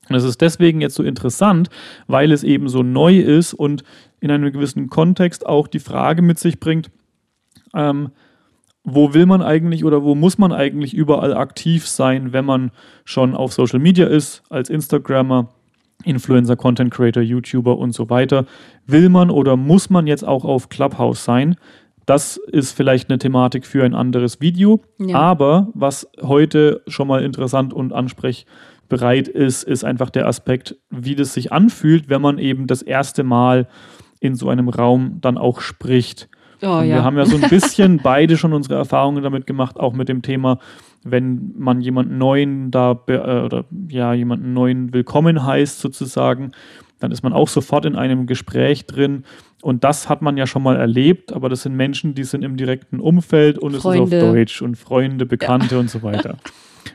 Und es ist deswegen jetzt so interessant, weil es eben so neu ist und in einem gewissen Kontext auch die Frage mit sich bringt, ähm, wo will man eigentlich oder wo muss man eigentlich überall aktiv sein, wenn man schon auf Social Media ist, als Instagrammer, Influencer, Content Creator, YouTuber und so weiter. Will man oder muss man jetzt auch auf Clubhouse sein? Das ist vielleicht eine Thematik für ein anderes Video. Ja. Aber was heute schon mal interessant und ansprechbereit ist, ist einfach der Aspekt, wie das sich anfühlt, wenn man eben das erste Mal in so einem Raum dann auch spricht. Oh ja. Wir haben ja so ein [laughs] bisschen beide schon unsere Erfahrungen damit gemacht, auch mit dem Thema, wenn man jemanden neuen da äh, oder ja jemanden neuen willkommen heißt sozusagen, dann ist man auch sofort in einem Gespräch drin. Und das hat man ja schon mal erlebt, aber das sind Menschen, die sind im direkten Umfeld und es ist Freunde. auf Deutsch und Freunde, Bekannte und so weiter. [laughs]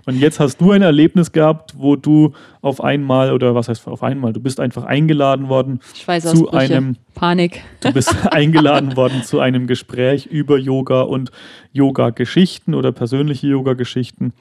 Und jetzt hast du ein Erlebnis gehabt, wo du auf einmal, oder was heißt auf einmal, du bist einfach eingeladen worden zu einem Panik. Du bist [laughs] eingeladen worden zu einem Gespräch über Yoga und Yoga-Geschichten oder persönliche Yoga-Geschichten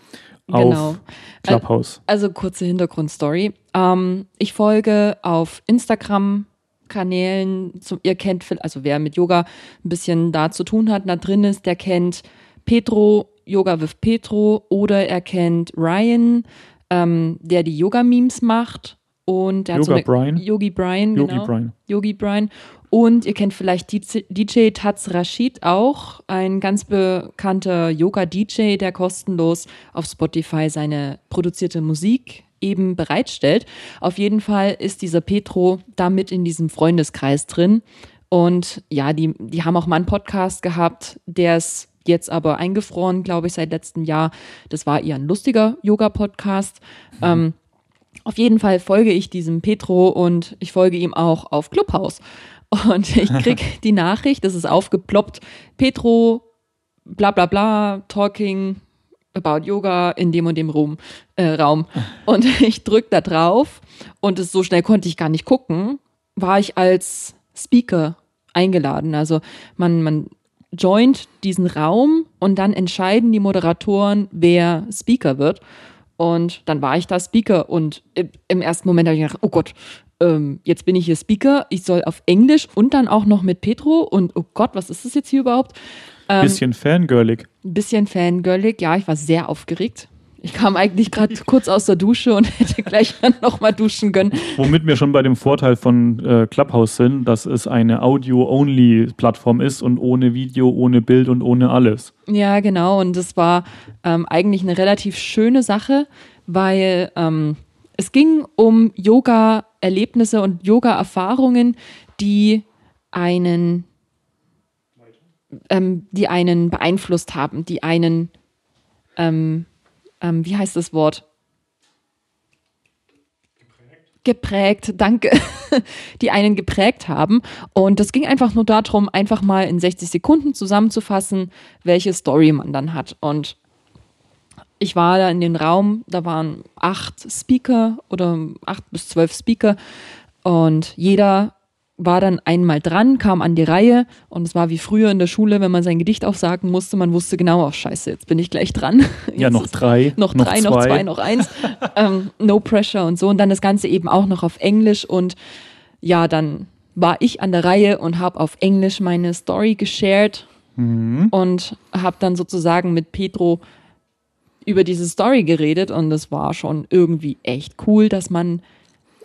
Genau. auf Clubhouse. Also kurze Hintergrundstory. Ähm, ich folge auf Instagram Kanälen, zum, ihr kennt, also wer mit Yoga ein bisschen da zu tun hat, da drin ist, der kennt Petro, Yoga with Petro oder er kennt Ryan, ähm, der die Yoga-Memes macht und der hat so Yoga Brian. Yogi Brian, Yogi genau. Brian. Yogi Brian. Und ihr kennt vielleicht DJ DJ Taz Rashid auch, ein ganz bekannter Yoga-DJ, der kostenlos auf Spotify seine produzierte Musik eben bereitstellt. Auf jeden Fall ist dieser Petro da mit in diesem Freundeskreis drin. Und ja, die, die haben auch mal einen Podcast gehabt, der ist jetzt aber eingefroren, glaube ich, seit letztem Jahr. Das war eher ein lustiger Yoga-Podcast. Ähm, auf jeden Fall folge ich diesem Petro und ich folge ihm auch auf Clubhouse. Und ich [laughs] krieg die Nachricht, das ist aufgeploppt, Petro, bla bla bla, talking about Yoga in dem und dem Raum. Äh, Raum. [laughs] Und ich drück da drauf und es so schnell konnte ich gar nicht gucken, war ich als Speaker eingeladen. Also man, man joint diesen Raum und dann entscheiden die Moderatoren, wer Speaker wird. Und dann war ich da Speaker und im- im ersten Moment habe ich gedacht, oh Gott, ähm, jetzt bin ich hier Speaker, ich soll auf Englisch und dann auch noch mit Petro und oh Gott, was ist das jetzt hier überhaupt? Ähm, Bisschen fangirlig. ein bisschen fangirlig, ja, ich war sehr aufgeregt. Ich kam eigentlich gerade kurz aus der Dusche und [laughs] hätte gleich dann nochmal duschen können. Womit wir schon bei dem Vorteil von äh, Clubhouse sind, dass es eine Audio-Only-Plattform ist und ohne Video, ohne Bild und ohne alles. Ja, genau. Und das war ähm, eigentlich eine relativ schöne Sache, weil ähm, es ging um Yoga-Erlebnisse und Yoga-Erfahrungen, die einen ähm, die einen beeinflusst haben, die einen, ähm, ähm, wie heißt das Wort? geprägt, danke, [laughs] die einen geprägt haben. Und es ging einfach nur darum, einfach mal in 60 Sekunden zusammenzufassen, welche Story man dann hat. Und ich war da in den Raum, da waren acht Speaker oder acht bis zwölf Speaker und jeder war dann einmal dran, kam an die Reihe und es war wie früher in der Schule, wenn man sein Gedicht aufsagen musste, man wusste genau, oh scheiße, jetzt bin ich gleich dran. [laughs] ja, noch drei. Noch, noch drei, zwei. noch zwei, noch eins. [laughs] ähm, no pressure und so. Und dann das Ganze eben auch noch auf Englisch und ja, dann war ich an der Reihe und habe auf Englisch meine Story geshared mhm. und habe dann sozusagen mit Petro über diese Story geredet und es war schon irgendwie echt cool, dass man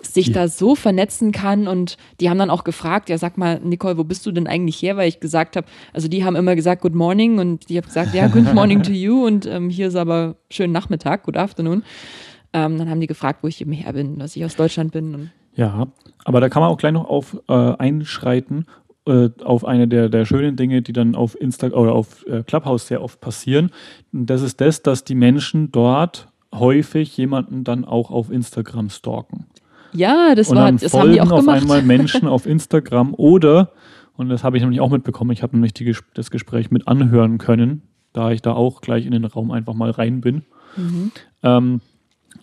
sich ja. da so vernetzen kann. Und die haben dann auch gefragt, ja, sag mal, Nicole, wo bist du denn eigentlich her? Weil ich gesagt habe, also die haben immer gesagt, Good Morning und die haben gesagt, ja, Good Morning to you und ähm, hier ist aber schön Nachmittag, Good Afternoon. Ähm, dann haben die gefragt, wo ich eben her bin, dass ich aus Deutschland bin. ja, aber da kann man auch gleich noch auf äh, einschreiten äh, auf eine der, der schönen Dinge, die dann auf Insta oder auf äh, Clubhouse sehr oft passieren. Und das ist das, dass die Menschen dort häufig jemanden dann auch auf Instagram stalken. Ja, das, war, das haben die auch auf gemacht. einmal Menschen [laughs] auf Instagram oder, und das habe ich nämlich auch mitbekommen, ich habe nämlich die, das Gespräch mit anhören können, da ich da auch gleich in den Raum einfach mal rein bin. Mhm. Ähm,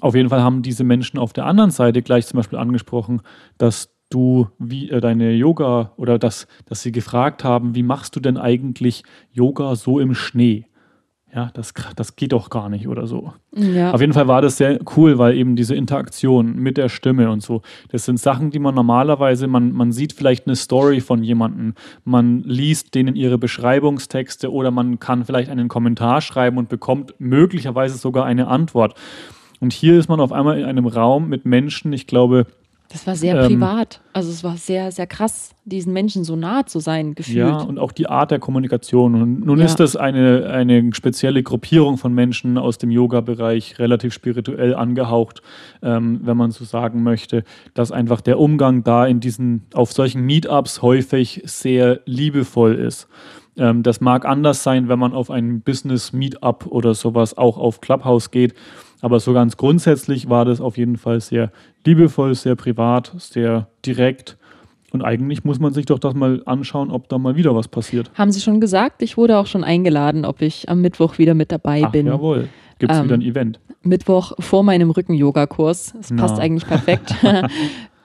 auf jeden Fall haben diese Menschen auf der anderen Seite gleich zum Beispiel angesprochen, dass du wie äh, deine Yoga oder dass, dass sie gefragt haben, wie machst du denn eigentlich Yoga so im Schnee? Ja, das, das geht doch gar nicht oder so. Ja. Auf jeden Fall war das sehr cool, weil eben diese Interaktion mit der Stimme und so, das sind Sachen, die man normalerweise, man, man sieht vielleicht eine Story von jemandem, man liest denen ihre Beschreibungstexte oder man kann vielleicht einen Kommentar schreiben und bekommt möglicherweise sogar eine Antwort. Und hier ist man auf einmal in einem Raum mit Menschen, ich glaube, das war sehr ähm, privat. Also es war sehr, sehr krass, diesen Menschen so nah zu sein, gefühlt. Ja, und auch die Art der Kommunikation. Und nun ja. ist das eine, eine spezielle Gruppierung von Menschen aus dem Yoga-Bereich, relativ spirituell angehaucht, ähm, wenn man so sagen möchte, dass einfach der Umgang da in diesen, auf solchen Meetups häufig sehr liebevoll ist. Ähm, das mag anders sein, wenn man auf ein Business-Meetup oder sowas auch auf Clubhouse geht. Aber so ganz grundsätzlich war das auf jeden Fall sehr liebevoll, sehr privat, sehr direkt. Und eigentlich muss man sich doch das mal anschauen, ob da mal wieder was passiert. Haben Sie schon gesagt? Ich wurde auch schon eingeladen, ob ich am Mittwoch wieder mit dabei Ach, bin. Jawohl. Gibt es ähm, wieder ein Event? Mittwoch vor meinem Rücken-Yoga-Kurs. Das Na. passt eigentlich perfekt. [laughs] [laughs]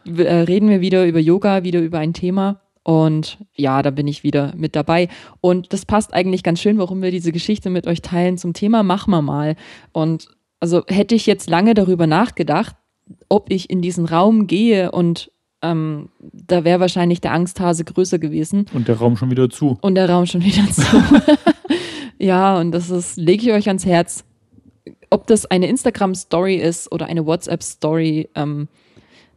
Äh, reden wir wieder über Yoga, wieder über ein Thema. Und ja, da bin ich wieder mit dabei. Und das passt eigentlich ganz schön, warum wir diese Geschichte mit euch teilen zum Thema Machen wir mal. Und also hätte ich jetzt lange darüber nachgedacht, ob ich in diesen Raum gehe und ähm, da wäre wahrscheinlich der Angsthase größer gewesen. Und der Raum schon wieder zu. Und der Raum schon wieder zu. [laughs] ja, und das ist, lege ich euch ans Herz. Ob das eine Instagram-Story ist oder eine WhatsApp-Story, ähm,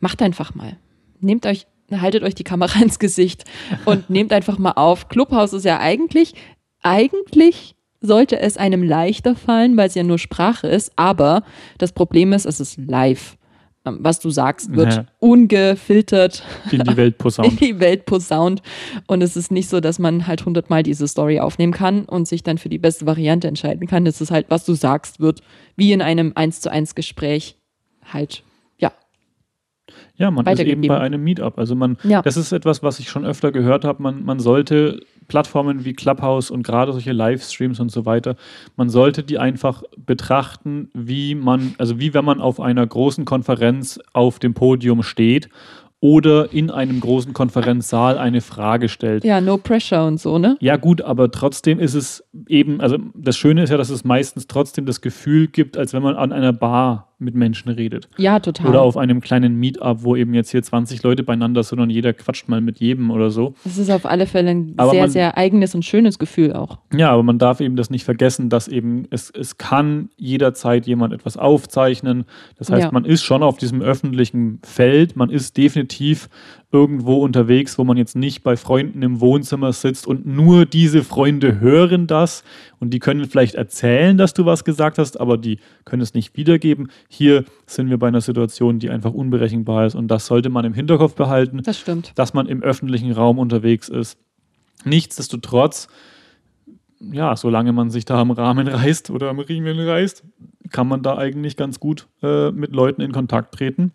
macht einfach mal. Nehmt euch, haltet euch die Kamera [laughs] ins Gesicht und nehmt einfach mal auf. Clubhouse ist ja eigentlich, eigentlich sollte es einem leichter fallen, weil es ja nur Sprache ist. Aber das Problem ist, es ist live. Ähm, was du sagst, wird ja. ungefiltert in die Welt posaunt. [laughs] In die Welt posaunt. Und es ist nicht so, dass man halt hundertmal diese Story aufnehmen kann und sich dann für die beste Variante entscheiden kann. Es ist halt, was du sagst, wird wie in einem 1 zu 1 Gespräch halt ja, man ist eben bei einem Meetup. Also man, ja. das ist etwas, was ich schon öfter gehört habe. Man, man sollte Plattformen wie Clubhouse und gerade solche Livestreams und so weiter, man sollte die einfach betrachten, wie man, also wie wenn man auf einer großen Konferenz auf dem Podium steht oder in einem großen Konferenzsaal eine Frage stellt. Ja, no pressure und so, ne? Ja, gut, aber trotzdem ist es eben, also das Schöne ist ja, dass es meistens trotzdem das Gefühl gibt, als wenn man an einer Bar mit Menschen redet. Ja, total. Oder auf einem kleinen Meetup, wo eben jetzt hier 20 Leute beieinander sind und jeder quatscht mal mit jedem oder so. Das ist auf alle Fälle ein aber sehr, man, sehr eigenes und schönes Gefühl auch. Ja, aber man darf eben das nicht vergessen, dass eben es, es kann jederzeit jemand etwas aufzeichnen. Das heißt, ja. man ist schon auf diesem öffentlichen Feld, man ist definitiv irgendwo unterwegs, wo man jetzt nicht bei Freunden im Wohnzimmer sitzt und nur diese Freunde hören das und die können vielleicht erzählen, dass du was gesagt hast, aber die können es nicht wiedergeben. Hier sind wir bei einer Situation, die einfach unberechenbar ist und das sollte man im Hinterkopf behalten. Das stimmt. Dass man im öffentlichen Raum unterwegs ist. Nichtsdestotrotz ja, solange man sich da am Rahmen reißt oder am Riemen reißt, kann man da eigentlich ganz gut äh, mit Leuten in Kontakt treten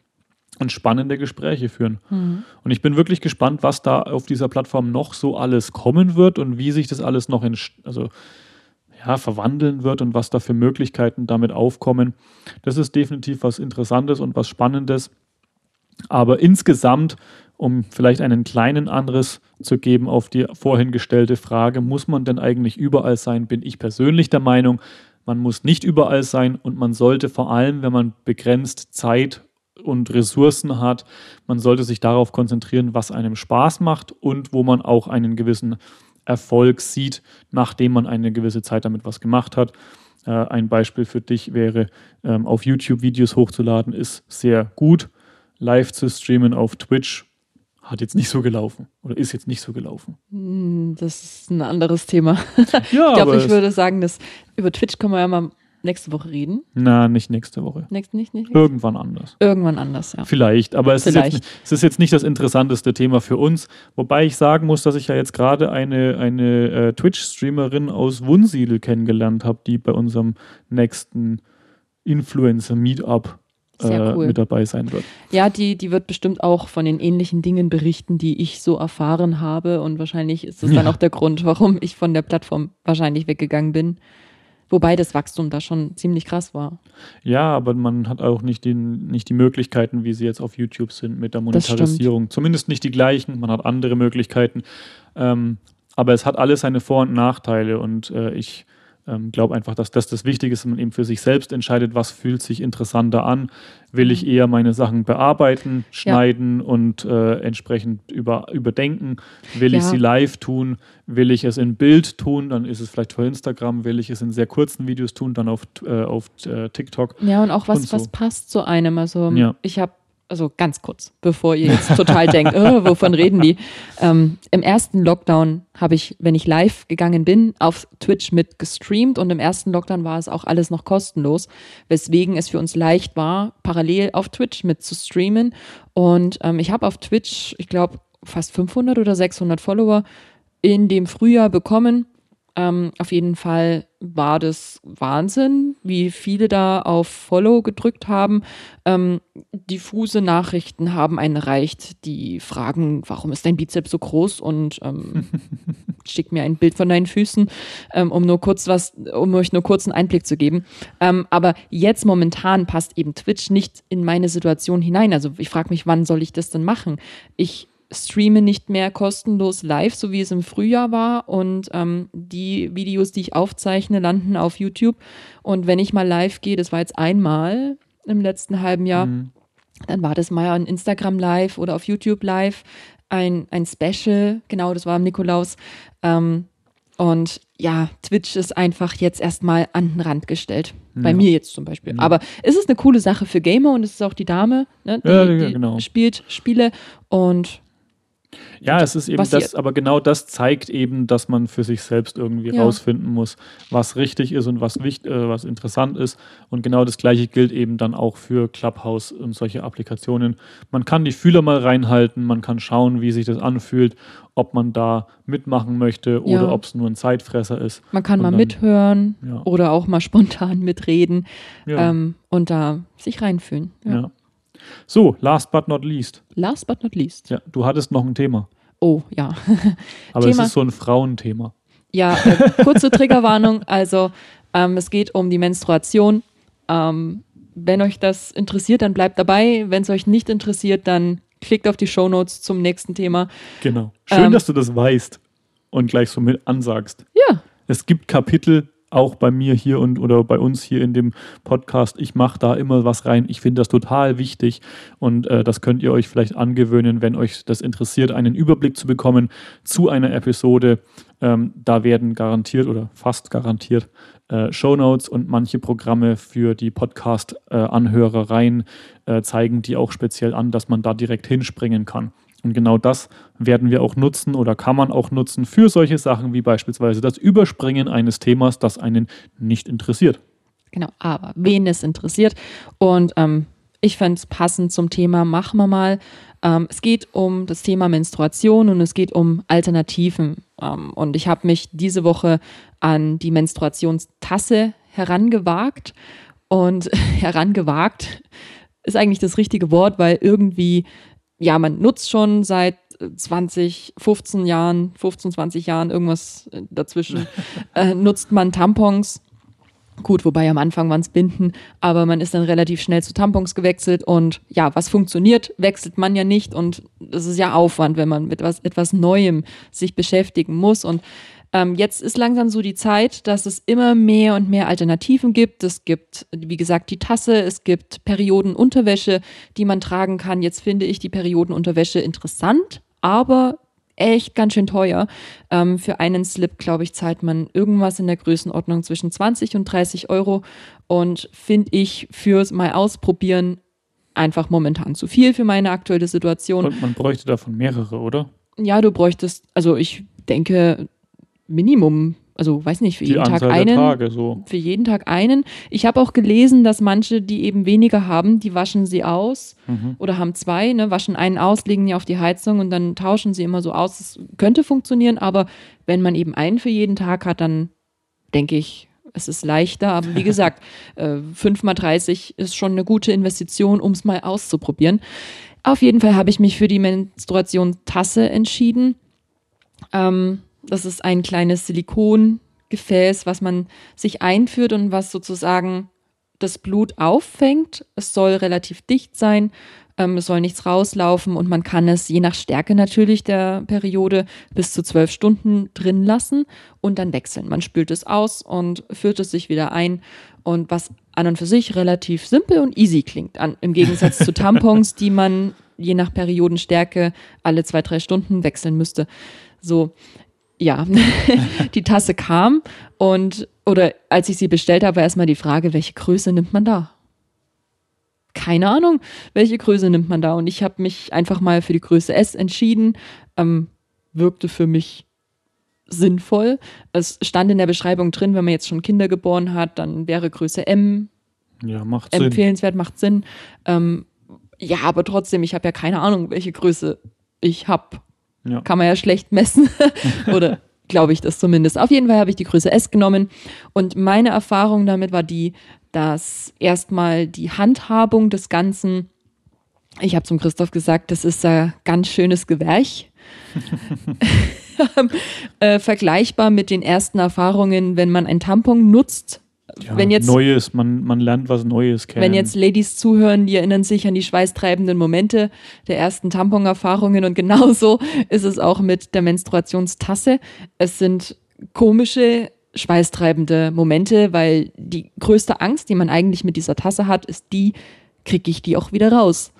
und spannende Gespräche führen. Mhm. Und ich bin wirklich gespannt, was da auf dieser Plattform noch so alles kommen wird und wie sich das alles noch in, also, ja, verwandeln wird und was da für Möglichkeiten damit aufkommen. Das ist definitiv was Interessantes und was Spannendes. Aber insgesamt, um vielleicht einen kleinen Anriss zu geben auf die vorhin gestellte Frage, muss man denn eigentlich überall sein, bin ich persönlich der Meinung, man muss nicht überall sein und man sollte vor allem, wenn man begrenzt Zeit und Ressourcen hat, man sollte sich darauf konzentrieren, was einem Spaß macht und wo man auch einen gewissen Erfolg sieht, nachdem man eine gewisse Zeit damit was gemacht hat. Äh, ein Beispiel für dich wäre, ähm, auf YouTube Videos hochzuladen, ist sehr gut. Live zu streamen auf Twitch hat jetzt nicht so gelaufen oder ist jetzt nicht so gelaufen. Hm, das ist ein anderes Thema. Ja, [laughs] ich glaube, ich würde sagen, dass über Twitch können wir ja mal nächste Woche reden. Na, nicht nächste Woche. Nächst, nicht, nicht, Irgendwann anders. Irgendwann anders, ja. Vielleicht, aber es, Vielleicht. Ist jetzt, es ist jetzt nicht das interessanteste Thema für uns. Wobei ich sagen muss, dass ich ja jetzt gerade eine, eine äh, Twitch-Streamerin aus Wunsiedel kennengelernt habe, die bei unserem nächsten Influencer-Meetup äh, cool. mit dabei sein wird. Ja, die, die wird bestimmt auch von den ähnlichen Dingen berichten, die ich so erfahren habe. Und wahrscheinlich ist das ja. dann auch der Grund, warum ich von der Plattform wahrscheinlich weggegangen bin. Wobei das Wachstum da schon ziemlich krass war. Ja, aber man hat auch nicht, den, nicht die Möglichkeiten, wie sie jetzt auf YouTube sind mit der Monetarisierung. Zumindest nicht die gleichen. Man hat andere Möglichkeiten. Ähm, aber es hat alles seine Vor- und Nachteile. Und äh, ich ähm, glaube einfach, dass das das Wichtige ist, dass man eben für sich selbst entscheidet, was fühlt sich interessanter an. Will ich mhm. eher meine Sachen bearbeiten, schneiden ja. und äh, entsprechend über, überdenken? Will ja. ich sie live tun? Will ich es in Bild tun? Dann ist es vielleicht für Instagram. Will ich es in sehr kurzen Videos tun? Dann auf, äh, auf äh, TikTok. Ja, und auch was, und so. was passt zu einem. Also ja. ich habe also ganz kurz, bevor ihr jetzt total [laughs] denkt, oh, wovon reden die? Ähm, Im ersten Lockdown habe ich, wenn ich live gegangen bin, auf Twitch mit gestreamt und im ersten Lockdown war es auch alles noch kostenlos, weswegen es für uns leicht war, parallel auf Twitch mit zu streamen. Und ähm, ich habe auf Twitch, ich glaube, fast 500 oder 600 Follower in dem Frühjahr bekommen ähm, auf jeden Fall war das Wahnsinn, wie viele da auf Follow gedrückt haben. Ähm, diffuse Nachrichten haben einen erreicht, die fragen, warum ist dein Bizeps so groß und ähm, [laughs] schick mir ein Bild von deinen Füßen, ähm, um nur kurz was, um euch nur kurz einen Einblick zu geben. Ähm, aber jetzt momentan passt eben Twitch nicht in meine Situation hinein. Also ich frage mich, wann soll ich das denn machen? Ich streame nicht mehr kostenlos live, so wie es im Frühjahr war. Und ähm, die Videos, die ich aufzeichne, landen auf YouTube. Und wenn ich mal live gehe, das war jetzt einmal im letzten halben Jahr, mhm. dann war das mal an Instagram live oder auf YouTube live. Ein, ein Special, genau, das war am Nikolaus. Ähm, und ja, Twitch ist einfach jetzt erstmal an den Rand gestellt. Ja. Bei mir jetzt zum Beispiel. Ja. Aber es ist eine coole Sache für Gamer und es ist auch die Dame, ne, die, ja, die genau. spielt Spiele. Und ja, es ist eben das, aber genau das zeigt eben, dass man für sich selbst irgendwie ja. rausfinden muss, was richtig ist und was wichtig, äh, was interessant ist. Und genau das gleiche gilt eben dann auch für Clubhouse und solche Applikationen. Man kann die Fühler mal reinhalten, man kann schauen, wie sich das anfühlt, ob man da mitmachen möchte oder ja. ob es nur ein Zeitfresser ist. Man kann und mal dann, mithören ja. oder auch mal spontan mitreden ähm, und da sich reinfühlen. ja. So, last but not least. Last but not least. Ja, du hattest noch ein Thema. Oh, ja. [laughs] Aber Thema. es ist so ein Frauenthema. Ja, äh, kurze Triggerwarnung. [laughs] Also, ähm, es geht um die Menstruation. Ähm, wenn euch das interessiert, dann bleibt dabei. Wenn es euch nicht interessiert, dann klickt auf die Show Notes zum nächsten Thema. Genau. Schön, ähm, dass du das weißt und gleich so mit ansagst. Ja. Es gibt Kapitel, auch bei mir hier und oder bei uns hier in dem Podcast, ich mache da immer was rein. Ich finde das total wichtig und äh, das könnt ihr euch vielleicht angewöhnen, wenn euch das interessiert, einen Überblick zu bekommen zu einer Episode. Ähm, da werden garantiert oder fast garantiert äh, Shownotes und manche Programme für die Podcast-Anhörer äh, rein äh, zeigen die auch speziell an, dass man da direkt hinspringen kann. Und genau das werden wir auch nutzen oder kann man auch nutzen für solche Sachen wie beispielsweise das Überspringen eines Themas, das einen nicht interessiert. Genau, aber wen es interessiert. Und ähm, ich fände es passend zum Thema, machen wir mal Ähm, es geht um das Thema Menstruation und es geht um Alternativen. Ähm, und ich habe mich diese Woche an die Menstruationstasse herangewagt. Und [laughs] herangewagt ist eigentlich das richtige Wort, weil irgendwie, ja, man nutzt schon seit 20, 15 Jahren, 15, 20 Jahren, irgendwas dazwischen, [laughs] äh, nutzt man Tampons. Gut, wobei am Anfang waren es Binden, aber man ist dann relativ schnell zu Tampons gewechselt und ja, was funktioniert, wechselt man ja nicht und das ist ja Aufwand, wenn man mit was, etwas Neuem sich beschäftigen muss und ähm, jetzt ist langsam so die Zeit, dass es immer mehr und mehr Alternativen gibt. Es gibt, wie gesagt, die Tasse, es gibt Periodenunterwäsche, die man tragen kann. Jetzt finde ich die Periodenunterwäsche interessant, aber echt ganz schön teuer. Ähm, für einen Slip, glaube ich, zahlt man irgendwas in der Größenordnung zwischen 20 und 30 Euro und finde ich fürs mal ausprobieren einfach momentan zu viel für meine aktuelle Situation. Und man bräuchte davon mehrere, oder? Ja, du bräuchtest, also ich denke, Minimum, also weiß nicht, für Die jeden Tag Anzahl der einen. Tage, so. Für jeden Tag einen. Ich habe auch gelesen, dass manche, die eben weniger haben, die waschen sie aus Mhm. oder haben zwei, ne, waschen einen aus, legen die auf die Heizung und dann tauschen sie immer so aus. Das könnte funktionieren, aber wenn man eben einen für jeden Tag hat, dann denke ich, es ist leichter. Aber wie gesagt, [laughs] äh, 5 mal 30 ist schon eine gute Investition, um es mal auszuprobieren. Auf jeden Fall habe ich mich für die Menstruationstasse entschieden. Ähm, das ist ein kleines Silikongefäß, was man sich einführt und was sozusagen das Blut auffängt. Es soll relativ dicht sein, ähm, es soll nichts rauslaufen und man kann es je nach Stärke natürlich der Periode bis zu zwölf Stunden drin lassen und dann wechseln. Man spült es aus und führt es sich wieder ein und was an und für sich relativ simpel und easy klingt, an, im Gegensatz zu [laughs] Tampons, die man je nach Periodenstärke alle zwei, drei Stunden wechseln müsste. So, ja, [laughs] die Tasse kam und, oder als ich sie bestellt habe, war erstmal die Frage, welche Größe nimmt man da? Keine Ahnung, welche Größe nimmt man da? Und ich habe mich einfach mal für die Größe S entschieden. Ähm, wirkte für mich sinnvoll. Es stand in der Beschreibung drin, wenn man jetzt schon Kinder geboren hat, dann wäre Größe M Ja, macht Sinn. empfehlenswert, macht Sinn. Ähm, ja, aber trotzdem, ich habe ja keine Ahnung, welche Größe ich habe. Ja. Kann man ja schlecht messen. [laughs] Oder glaube ich das zumindest. Auf jeden Fall habe ich die Größe S genommen. Und meine Erfahrung damit war die, dass erstmal die Handhabung des Ganzen, ich habe zum Christoph gesagt, das ist ein ganz schönes Gewerch. [laughs] [laughs] äh, vergleichbar mit den ersten Erfahrungen, wenn man ein Tampon nutzt. Ja, wenn jetzt Neues, man, man lernt was Neues kennen. wenn jetzt Ladies zuhören, die erinnern sich an die schweißtreibenden Momente der ersten Tamponerfahrungen und genauso [laughs] ist es auch mit der Menstruationstasse. Es sind komische, schweißtreibende Momente, weil die größte Angst, die man eigentlich mit dieser Tasse hat, ist die, kriege ich die auch wieder raus?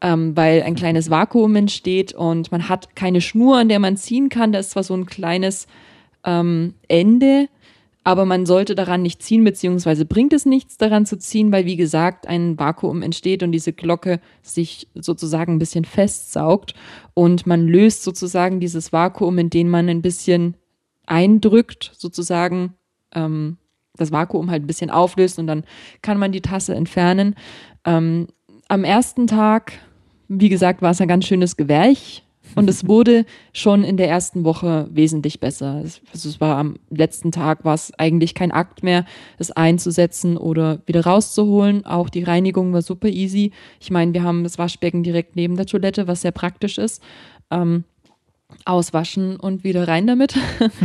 Ähm, weil ein kleines Vakuum entsteht und man hat keine Schnur, an der man ziehen kann. Da ist zwar so ein kleines ähm, Ende, aber man sollte daran nicht ziehen, beziehungsweise bringt es nichts daran zu ziehen, weil wie gesagt ein Vakuum entsteht und diese Glocke sich sozusagen ein bisschen festsaugt und man löst sozusagen dieses Vakuum, indem man ein bisschen eindrückt, sozusagen ähm, das Vakuum halt ein bisschen auflöst und dann kann man die Tasse entfernen. Ähm, am ersten Tag, wie gesagt, war es ein ganz schönes Gewerch. Und es wurde schon in der ersten Woche wesentlich besser. Es, also es war am letzten Tag war es eigentlich kein Akt mehr, es einzusetzen oder wieder rauszuholen. Auch die Reinigung war super easy. Ich meine, wir haben das Waschbecken direkt neben der Toilette, was sehr praktisch ist. Ähm, auswaschen und wieder rein damit.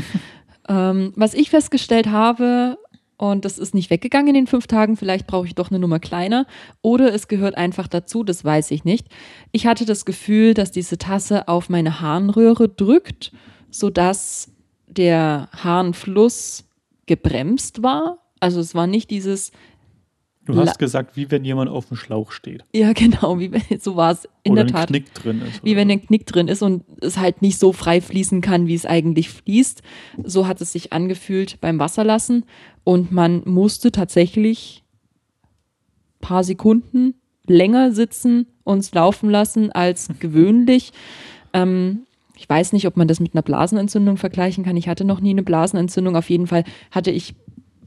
[laughs] ähm, was ich festgestellt habe, und das ist nicht weggegangen in den fünf Tagen, vielleicht brauche ich doch eine Nummer kleiner oder es gehört einfach dazu, das weiß ich nicht. Ich hatte das Gefühl, dass diese Tasse auf meine Harnröhre drückt, sodass der Harnfluss gebremst war. Also es war nicht dieses, Du La- hast gesagt, wie wenn jemand auf dem Schlauch steht. ja genau, wie wenn, so war es in oder der ein Tat. Knick drin ist. wie wenn ein Knick drin ist und es halt nicht so frei fließen kann, wie es eigentlich fließt. So hat es sich angefühlt beim Wasserlassen und man musste tatsächlich paar Sekunden länger sitzen und laufen lassen als [laughs] gewöhnlich. Ähm, ich weiß nicht, ob man das mit einer Blasenentzündung vergleichen kann. Ich hatte noch nie eine Blasenentzündung. Auf jeden Fall hatte ich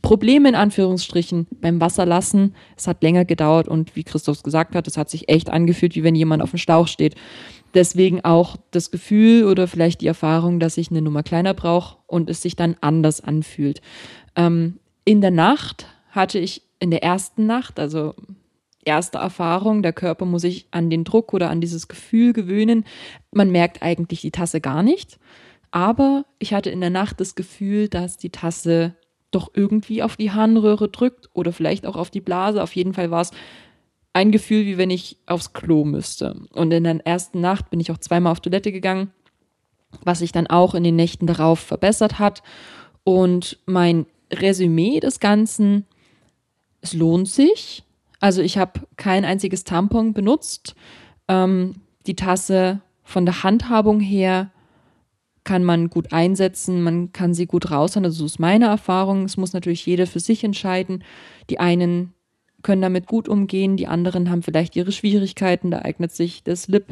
Probleme in Anführungsstrichen beim Wasserlassen. Es hat länger gedauert und wie Christoph gesagt hat, es hat sich echt angefühlt, wie wenn jemand auf dem Schlauch steht. Deswegen auch das Gefühl oder vielleicht die Erfahrung, dass ich eine Nummer kleiner brauche und es sich dann anders anfühlt. Ähm, in der Nacht hatte ich in der ersten Nacht, also erste Erfahrung, der Körper muss sich an den Druck oder an dieses Gefühl gewöhnen. Man merkt eigentlich die Tasse gar nicht. Aber ich hatte in der Nacht das Gefühl, dass die Tasse doch irgendwie auf die Harnröhre drückt oder vielleicht auch auf die Blase. Auf jeden Fall war es ein Gefühl, wie wenn ich aufs Klo müsste. Und in der ersten Nacht bin ich auch zweimal auf Toilette gegangen, was sich dann auch in den Nächten darauf verbessert hat. Und mein Resümee des Ganzen, es lohnt sich. Also ich habe kein einziges Tampon benutzt. Ähm, die Tasse von der Handhabung her kann man gut einsetzen, man kann sie gut raushauen. Also so ist meine Erfahrung. Es muss natürlich jeder für sich entscheiden. Die einen können damit gut umgehen, die anderen haben vielleicht ihre Schwierigkeiten. Da eignet sich das Lip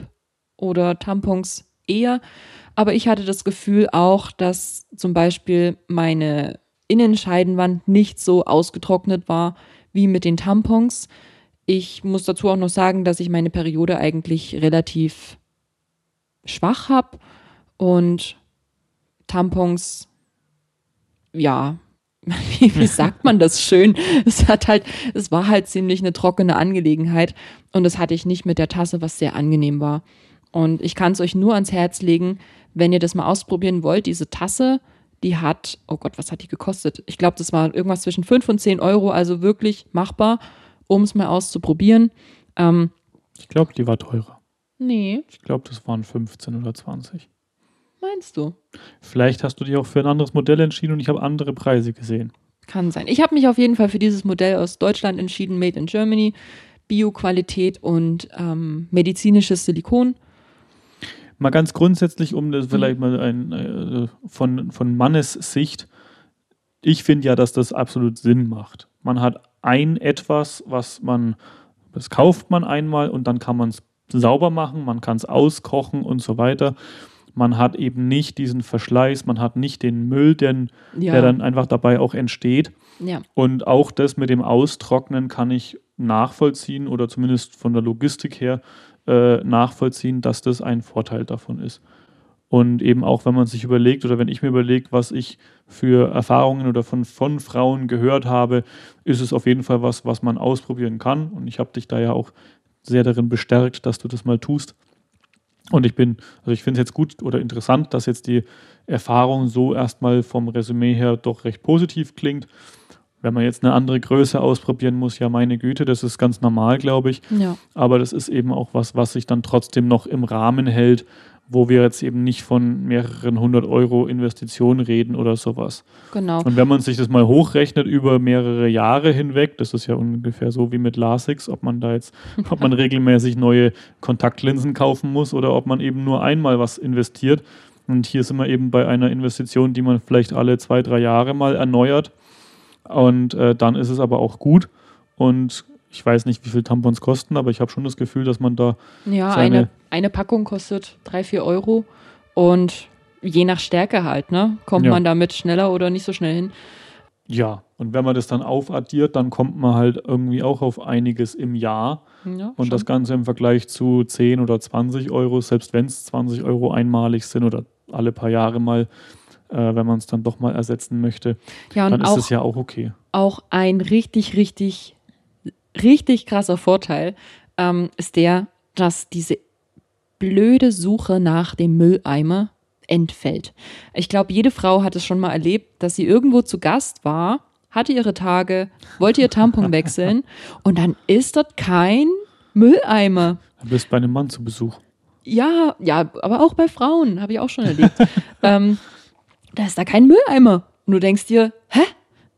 oder Tampons eher. Aber ich hatte das Gefühl auch, dass zum Beispiel meine Innenscheidenwand nicht so ausgetrocknet war wie mit den Tampons. Ich muss dazu auch noch sagen, dass ich meine Periode eigentlich relativ schwach habe und Tampons, ja, [laughs] wie, wie sagt man das schön? Es hat halt, es war halt ziemlich eine trockene Angelegenheit und das hatte ich nicht mit der Tasse, was sehr angenehm war. Und ich kann es euch nur ans Herz legen, wenn ihr das mal ausprobieren wollt, diese Tasse, die hat, oh Gott, was hat die gekostet? Ich glaube, das war irgendwas zwischen 5 und 10 Euro, also wirklich machbar, um es mal auszuprobieren. Ähm, ich glaube, die war teurer. Nee. Ich glaube, das waren 15 oder 20. Meinst du? Vielleicht hast du dich auch für ein anderes Modell entschieden und ich habe andere Preise gesehen. Kann sein. Ich habe mich auf jeden Fall für dieses Modell aus Deutschland entschieden, Made in Germany, Bio-Qualität und ähm, medizinisches Silikon. Mal ganz grundsätzlich, um das vielleicht mal ein, äh, von, von Mannes Sicht. Ich finde ja, dass das absolut Sinn macht. Man hat ein etwas, was man, das kauft man einmal und dann kann man es sauber machen, man kann es auskochen und so weiter man hat eben nicht diesen Verschleiß, man hat nicht den Müll, den, ja. der dann einfach dabei auch entsteht. Ja. Und auch das mit dem Austrocknen kann ich nachvollziehen oder zumindest von der Logistik her äh, nachvollziehen, dass das ein Vorteil davon ist. Und eben auch, wenn man sich überlegt oder wenn ich mir überlege, was ich für Erfahrungen oder von, von Frauen gehört habe, ist es auf jeden Fall was, was man ausprobieren kann. Und ich habe dich da ja auch sehr darin bestärkt, dass du das mal tust. Und ich bin, also ich finde es jetzt gut oder interessant, dass jetzt die Erfahrung so erstmal vom Resümee her doch recht positiv klingt. Wenn man jetzt eine andere Größe ausprobieren muss, ja meine Güte, das ist ganz normal, glaube ich. Ja. Aber das ist eben auch was, was sich dann trotzdem noch im Rahmen hält, wo wir jetzt eben nicht von mehreren hundert Euro Investitionen reden oder sowas. Genau. Und wenn man sich das mal hochrechnet über mehrere Jahre hinweg, das ist ja ungefähr so wie mit LASIX, ob man da jetzt, [laughs] ob man regelmäßig neue Kontaktlinsen kaufen muss oder ob man eben nur einmal was investiert. Und hier sind wir eben bei einer Investition, die man vielleicht alle zwei, drei Jahre mal erneuert. Und äh, dann ist es aber auch gut. Und ich weiß nicht, wie viel Tampons kosten, aber ich habe schon das Gefühl, dass man da. Ja, eine, eine Packung kostet drei, vier Euro und je nach Stärke halt, ne? Kommt ja. man damit schneller oder nicht so schnell hin. Ja, und wenn man das dann aufaddiert, dann kommt man halt irgendwie auch auf einiges im Jahr. Ja, und schon. das Ganze im Vergleich zu 10 oder 20 Euro, selbst wenn es 20 Euro einmalig sind oder alle paar Jahre mal, äh, wenn man es dann doch mal ersetzen möchte, ja, dann ist es ja auch okay. Auch ein richtig, richtig richtig krasser Vorteil ähm, ist der, dass diese blöde Suche nach dem Mülleimer entfällt. Ich glaube, jede Frau hat es schon mal erlebt, dass sie irgendwo zu Gast war, hatte ihre Tage, wollte ihr Tampon [laughs] wechseln und dann ist dort kein Mülleimer. Du bist bei einem Mann zu Besuch. Ja, ja, aber auch bei Frauen, habe ich auch schon erlebt. [laughs] ähm, da ist da kein Mülleimer. Und du denkst dir, hä?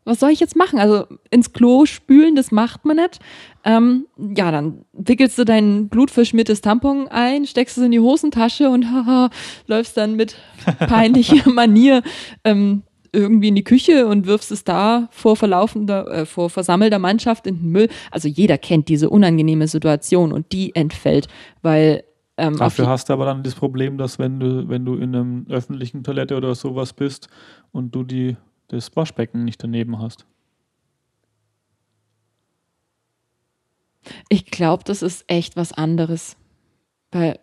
Was soll ich jetzt machen? Also ins Klo spülen, das macht man nicht. Ähm, ja, dann wickelst du dein blutverschmiertes Tampon ein, steckst es in die Hosentasche und haha, [laughs] läufst dann mit [laughs] peinlicher Manier ähm, irgendwie in die Küche und wirfst es da vor verlaufender, äh, vor versammelter Mannschaft in den Müll. Also jeder kennt diese unangenehme Situation und die entfällt, weil ähm, Dafür hast du aber dann das Problem, dass wenn du, wenn du in einem öffentlichen Toilette oder sowas bist und du die das Waschbecken nicht daneben hast. Ich glaube, das ist echt was anderes. Weil,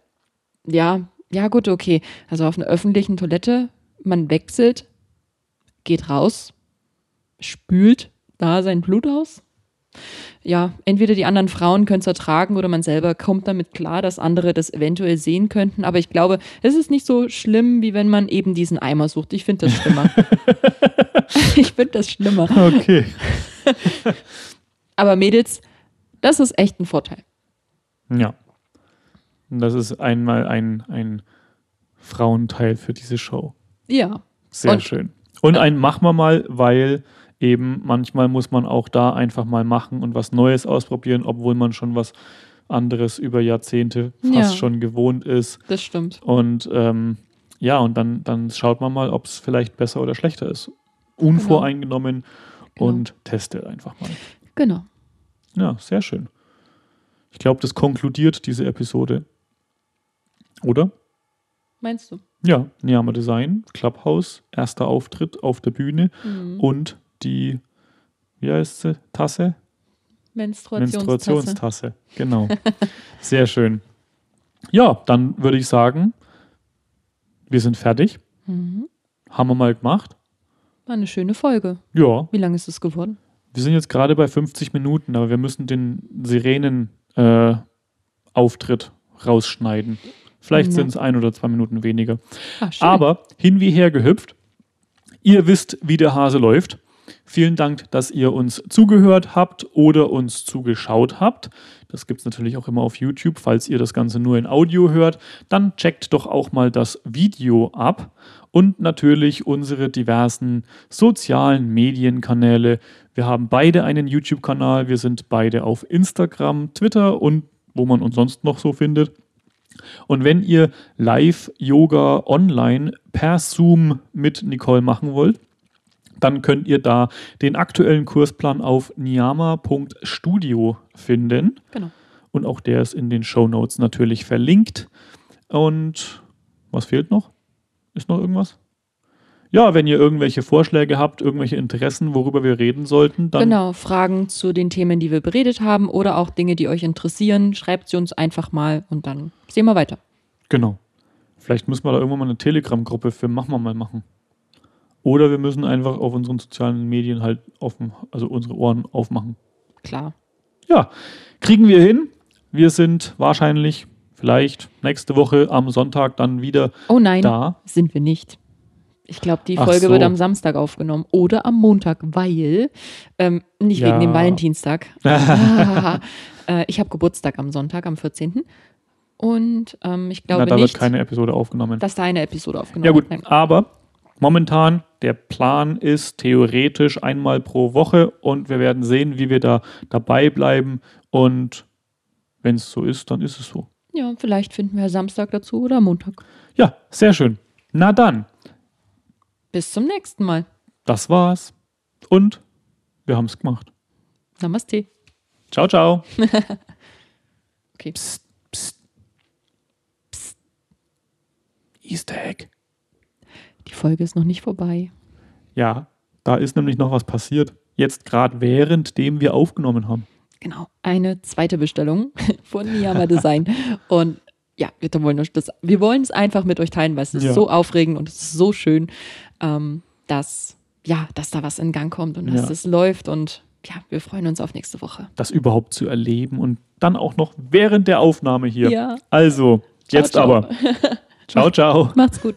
ja, ja, gut, okay. Also auf einer öffentlichen Toilette, man wechselt, geht raus, spült da sein Blut aus ja, entweder die anderen Frauen können es ertragen oder man selber kommt damit klar, dass andere das eventuell sehen könnten. Aber ich glaube, es ist nicht so schlimm, wie wenn man eben diesen Eimer sucht. Ich finde das schlimmer. [laughs] ich finde das schlimmer. Okay. [laughs] Aber Mädels, das ist echt ein Vorteil. Ja. Das ist einmal ein, ein Frauenteil für diese Show. Ja. Sehr Und- schön. Und ein machen wir mal, weil eben manchmal muss man auch da einfach mal machen und was Neues ausprobieren, obwohl man schon was anderes über Jahrzehnte fast Ja. schon gewohnt ist. Das stimmt. Und ähm, ja, und dann, dann schaut man mal, ob es vielleicht besser oder schlechter ist. Unvoreingenommen Genau. und testet einfach mal. Genau. Ja, sehr schön. Ich glaube, das konkludiert diese Episode. Oder? Meinst du? Ja, Niama Design, Clubhouse, erster Auftritt auf der Bühne Mhm. und die, wie heißt sie, Tasse? Menstruationstasse. Menstruationstasse. Genau. [laughs] Sehr schön. Ja, dann würde ich sagen, wir sind fertig. Mhm. Haben wir mal gemacht. War eine schöne Folge. Ja, Wie lange ist es geworden? wir sind jetzt gerade bei 50 Minuten, aber wir müssen den Sirenen-Auftritt rausschneiden. Vielleicht Ja. sind es ein oder zwei Minuten weniger. Ah, schön. Aber hin wie her gehüpft. Ihr wisst, wie der Hase läuft. Vielen Dank, dass ihr uns zugehört habt oder uns zugeschaut habt. Das gibt es natürlich auch immer auf YouTube. Falls ihr das Ganze nur in Audio hört, dann checkt doch auch mal das Video ab. Und natürlich unsere diversen sozialen Medienkanäle. Wir haben beide einen YouTube-Kanal. Wir sind beide auf Instagram, Twitter und wo man uns sonst noch so findet. Und wenn ihr Live-Yoga online per Zoom mit Nicole machen wollt, dann könnt ihr da den aktuellen Kursplan auf niyama.studio finden. Genau. Und auch der ist in den Show Notes natürlich verlinkt. Und was fehlt noch? Ist noch irgendwas? Ja, wenn ihr irgendwelche Vorschläge habt, irgendwelche Interessen, worüber wir reden sollten, dann Genau, Fragen zu den Themen, die wir beredet haben oder auch Dinge, die euch interessieren, schreibt sie uns einfach mal und dann sehen wir weiter. Genau. Vielleicht müssen wir da irgendwann mal eine Telegram-Gruppe für machen wir mal machen. Oder wir müssen einfach auf unseren sozialen Medien halt offen, also unsere Ohren aufmachen. Klar. Ja, kriegen wir hin. Wir sind wahrscheinlich, vielleicht nächste Woche am Sonntag dann wieder Oh nein, da. sind wir nicht. Ich glaube, die Folge so. wird am Samstag aufgenommen oder am Montag, weil, ähm, nicht Ja. wegen dem Valentinstag. [laughs] ah, äh, ich habe Geburtstag am Sonntag, am 14. Und ähm, ich Na, glaube da wird nicht, keine Episode aufgenommen. dass da eine Episode aufgenommen Ja gut, wird. Aber momentan der Plan ist theoretisch einmal pro Woche und wir werden sehen, wie wir da dabei bleiben und wenn es so ist, dann ist es so. Ja, vielleicht finden wir Samstag dazu oder Montag. Ja, sehr schön. Na dann, Bis zum nächsten Mal. das war's und wir haben es gemacht. Namaste. Ciao, ciao. [laughs] Okay. Psst, psst. Psst. Easter Egg. Die Folge ist noch nicht vorbei. Ja, da ist nämlich noch was passiert. Jetzt gerade währenddem wir aufgenommen haben. Genau. Eine zweite Bestellung [laughs] von Niyama Design. [laughs] Und ja, wir wollen, das, wir wollen es einfach mit euch teilen, weil es ist Ja. so aufregend und es ist so schön, ähm, dass, ja, dass da was in Gang kommt und dass Ja. es läuft. Und ja, wir freuen uns auf nächste Woche. Das überhaupt zu erleben und dann auch noch während der Aufnahme hier. Ja. Also, Ciao, jetzt ciao. aber. [laughs] ciao, ciao. Macht's gut.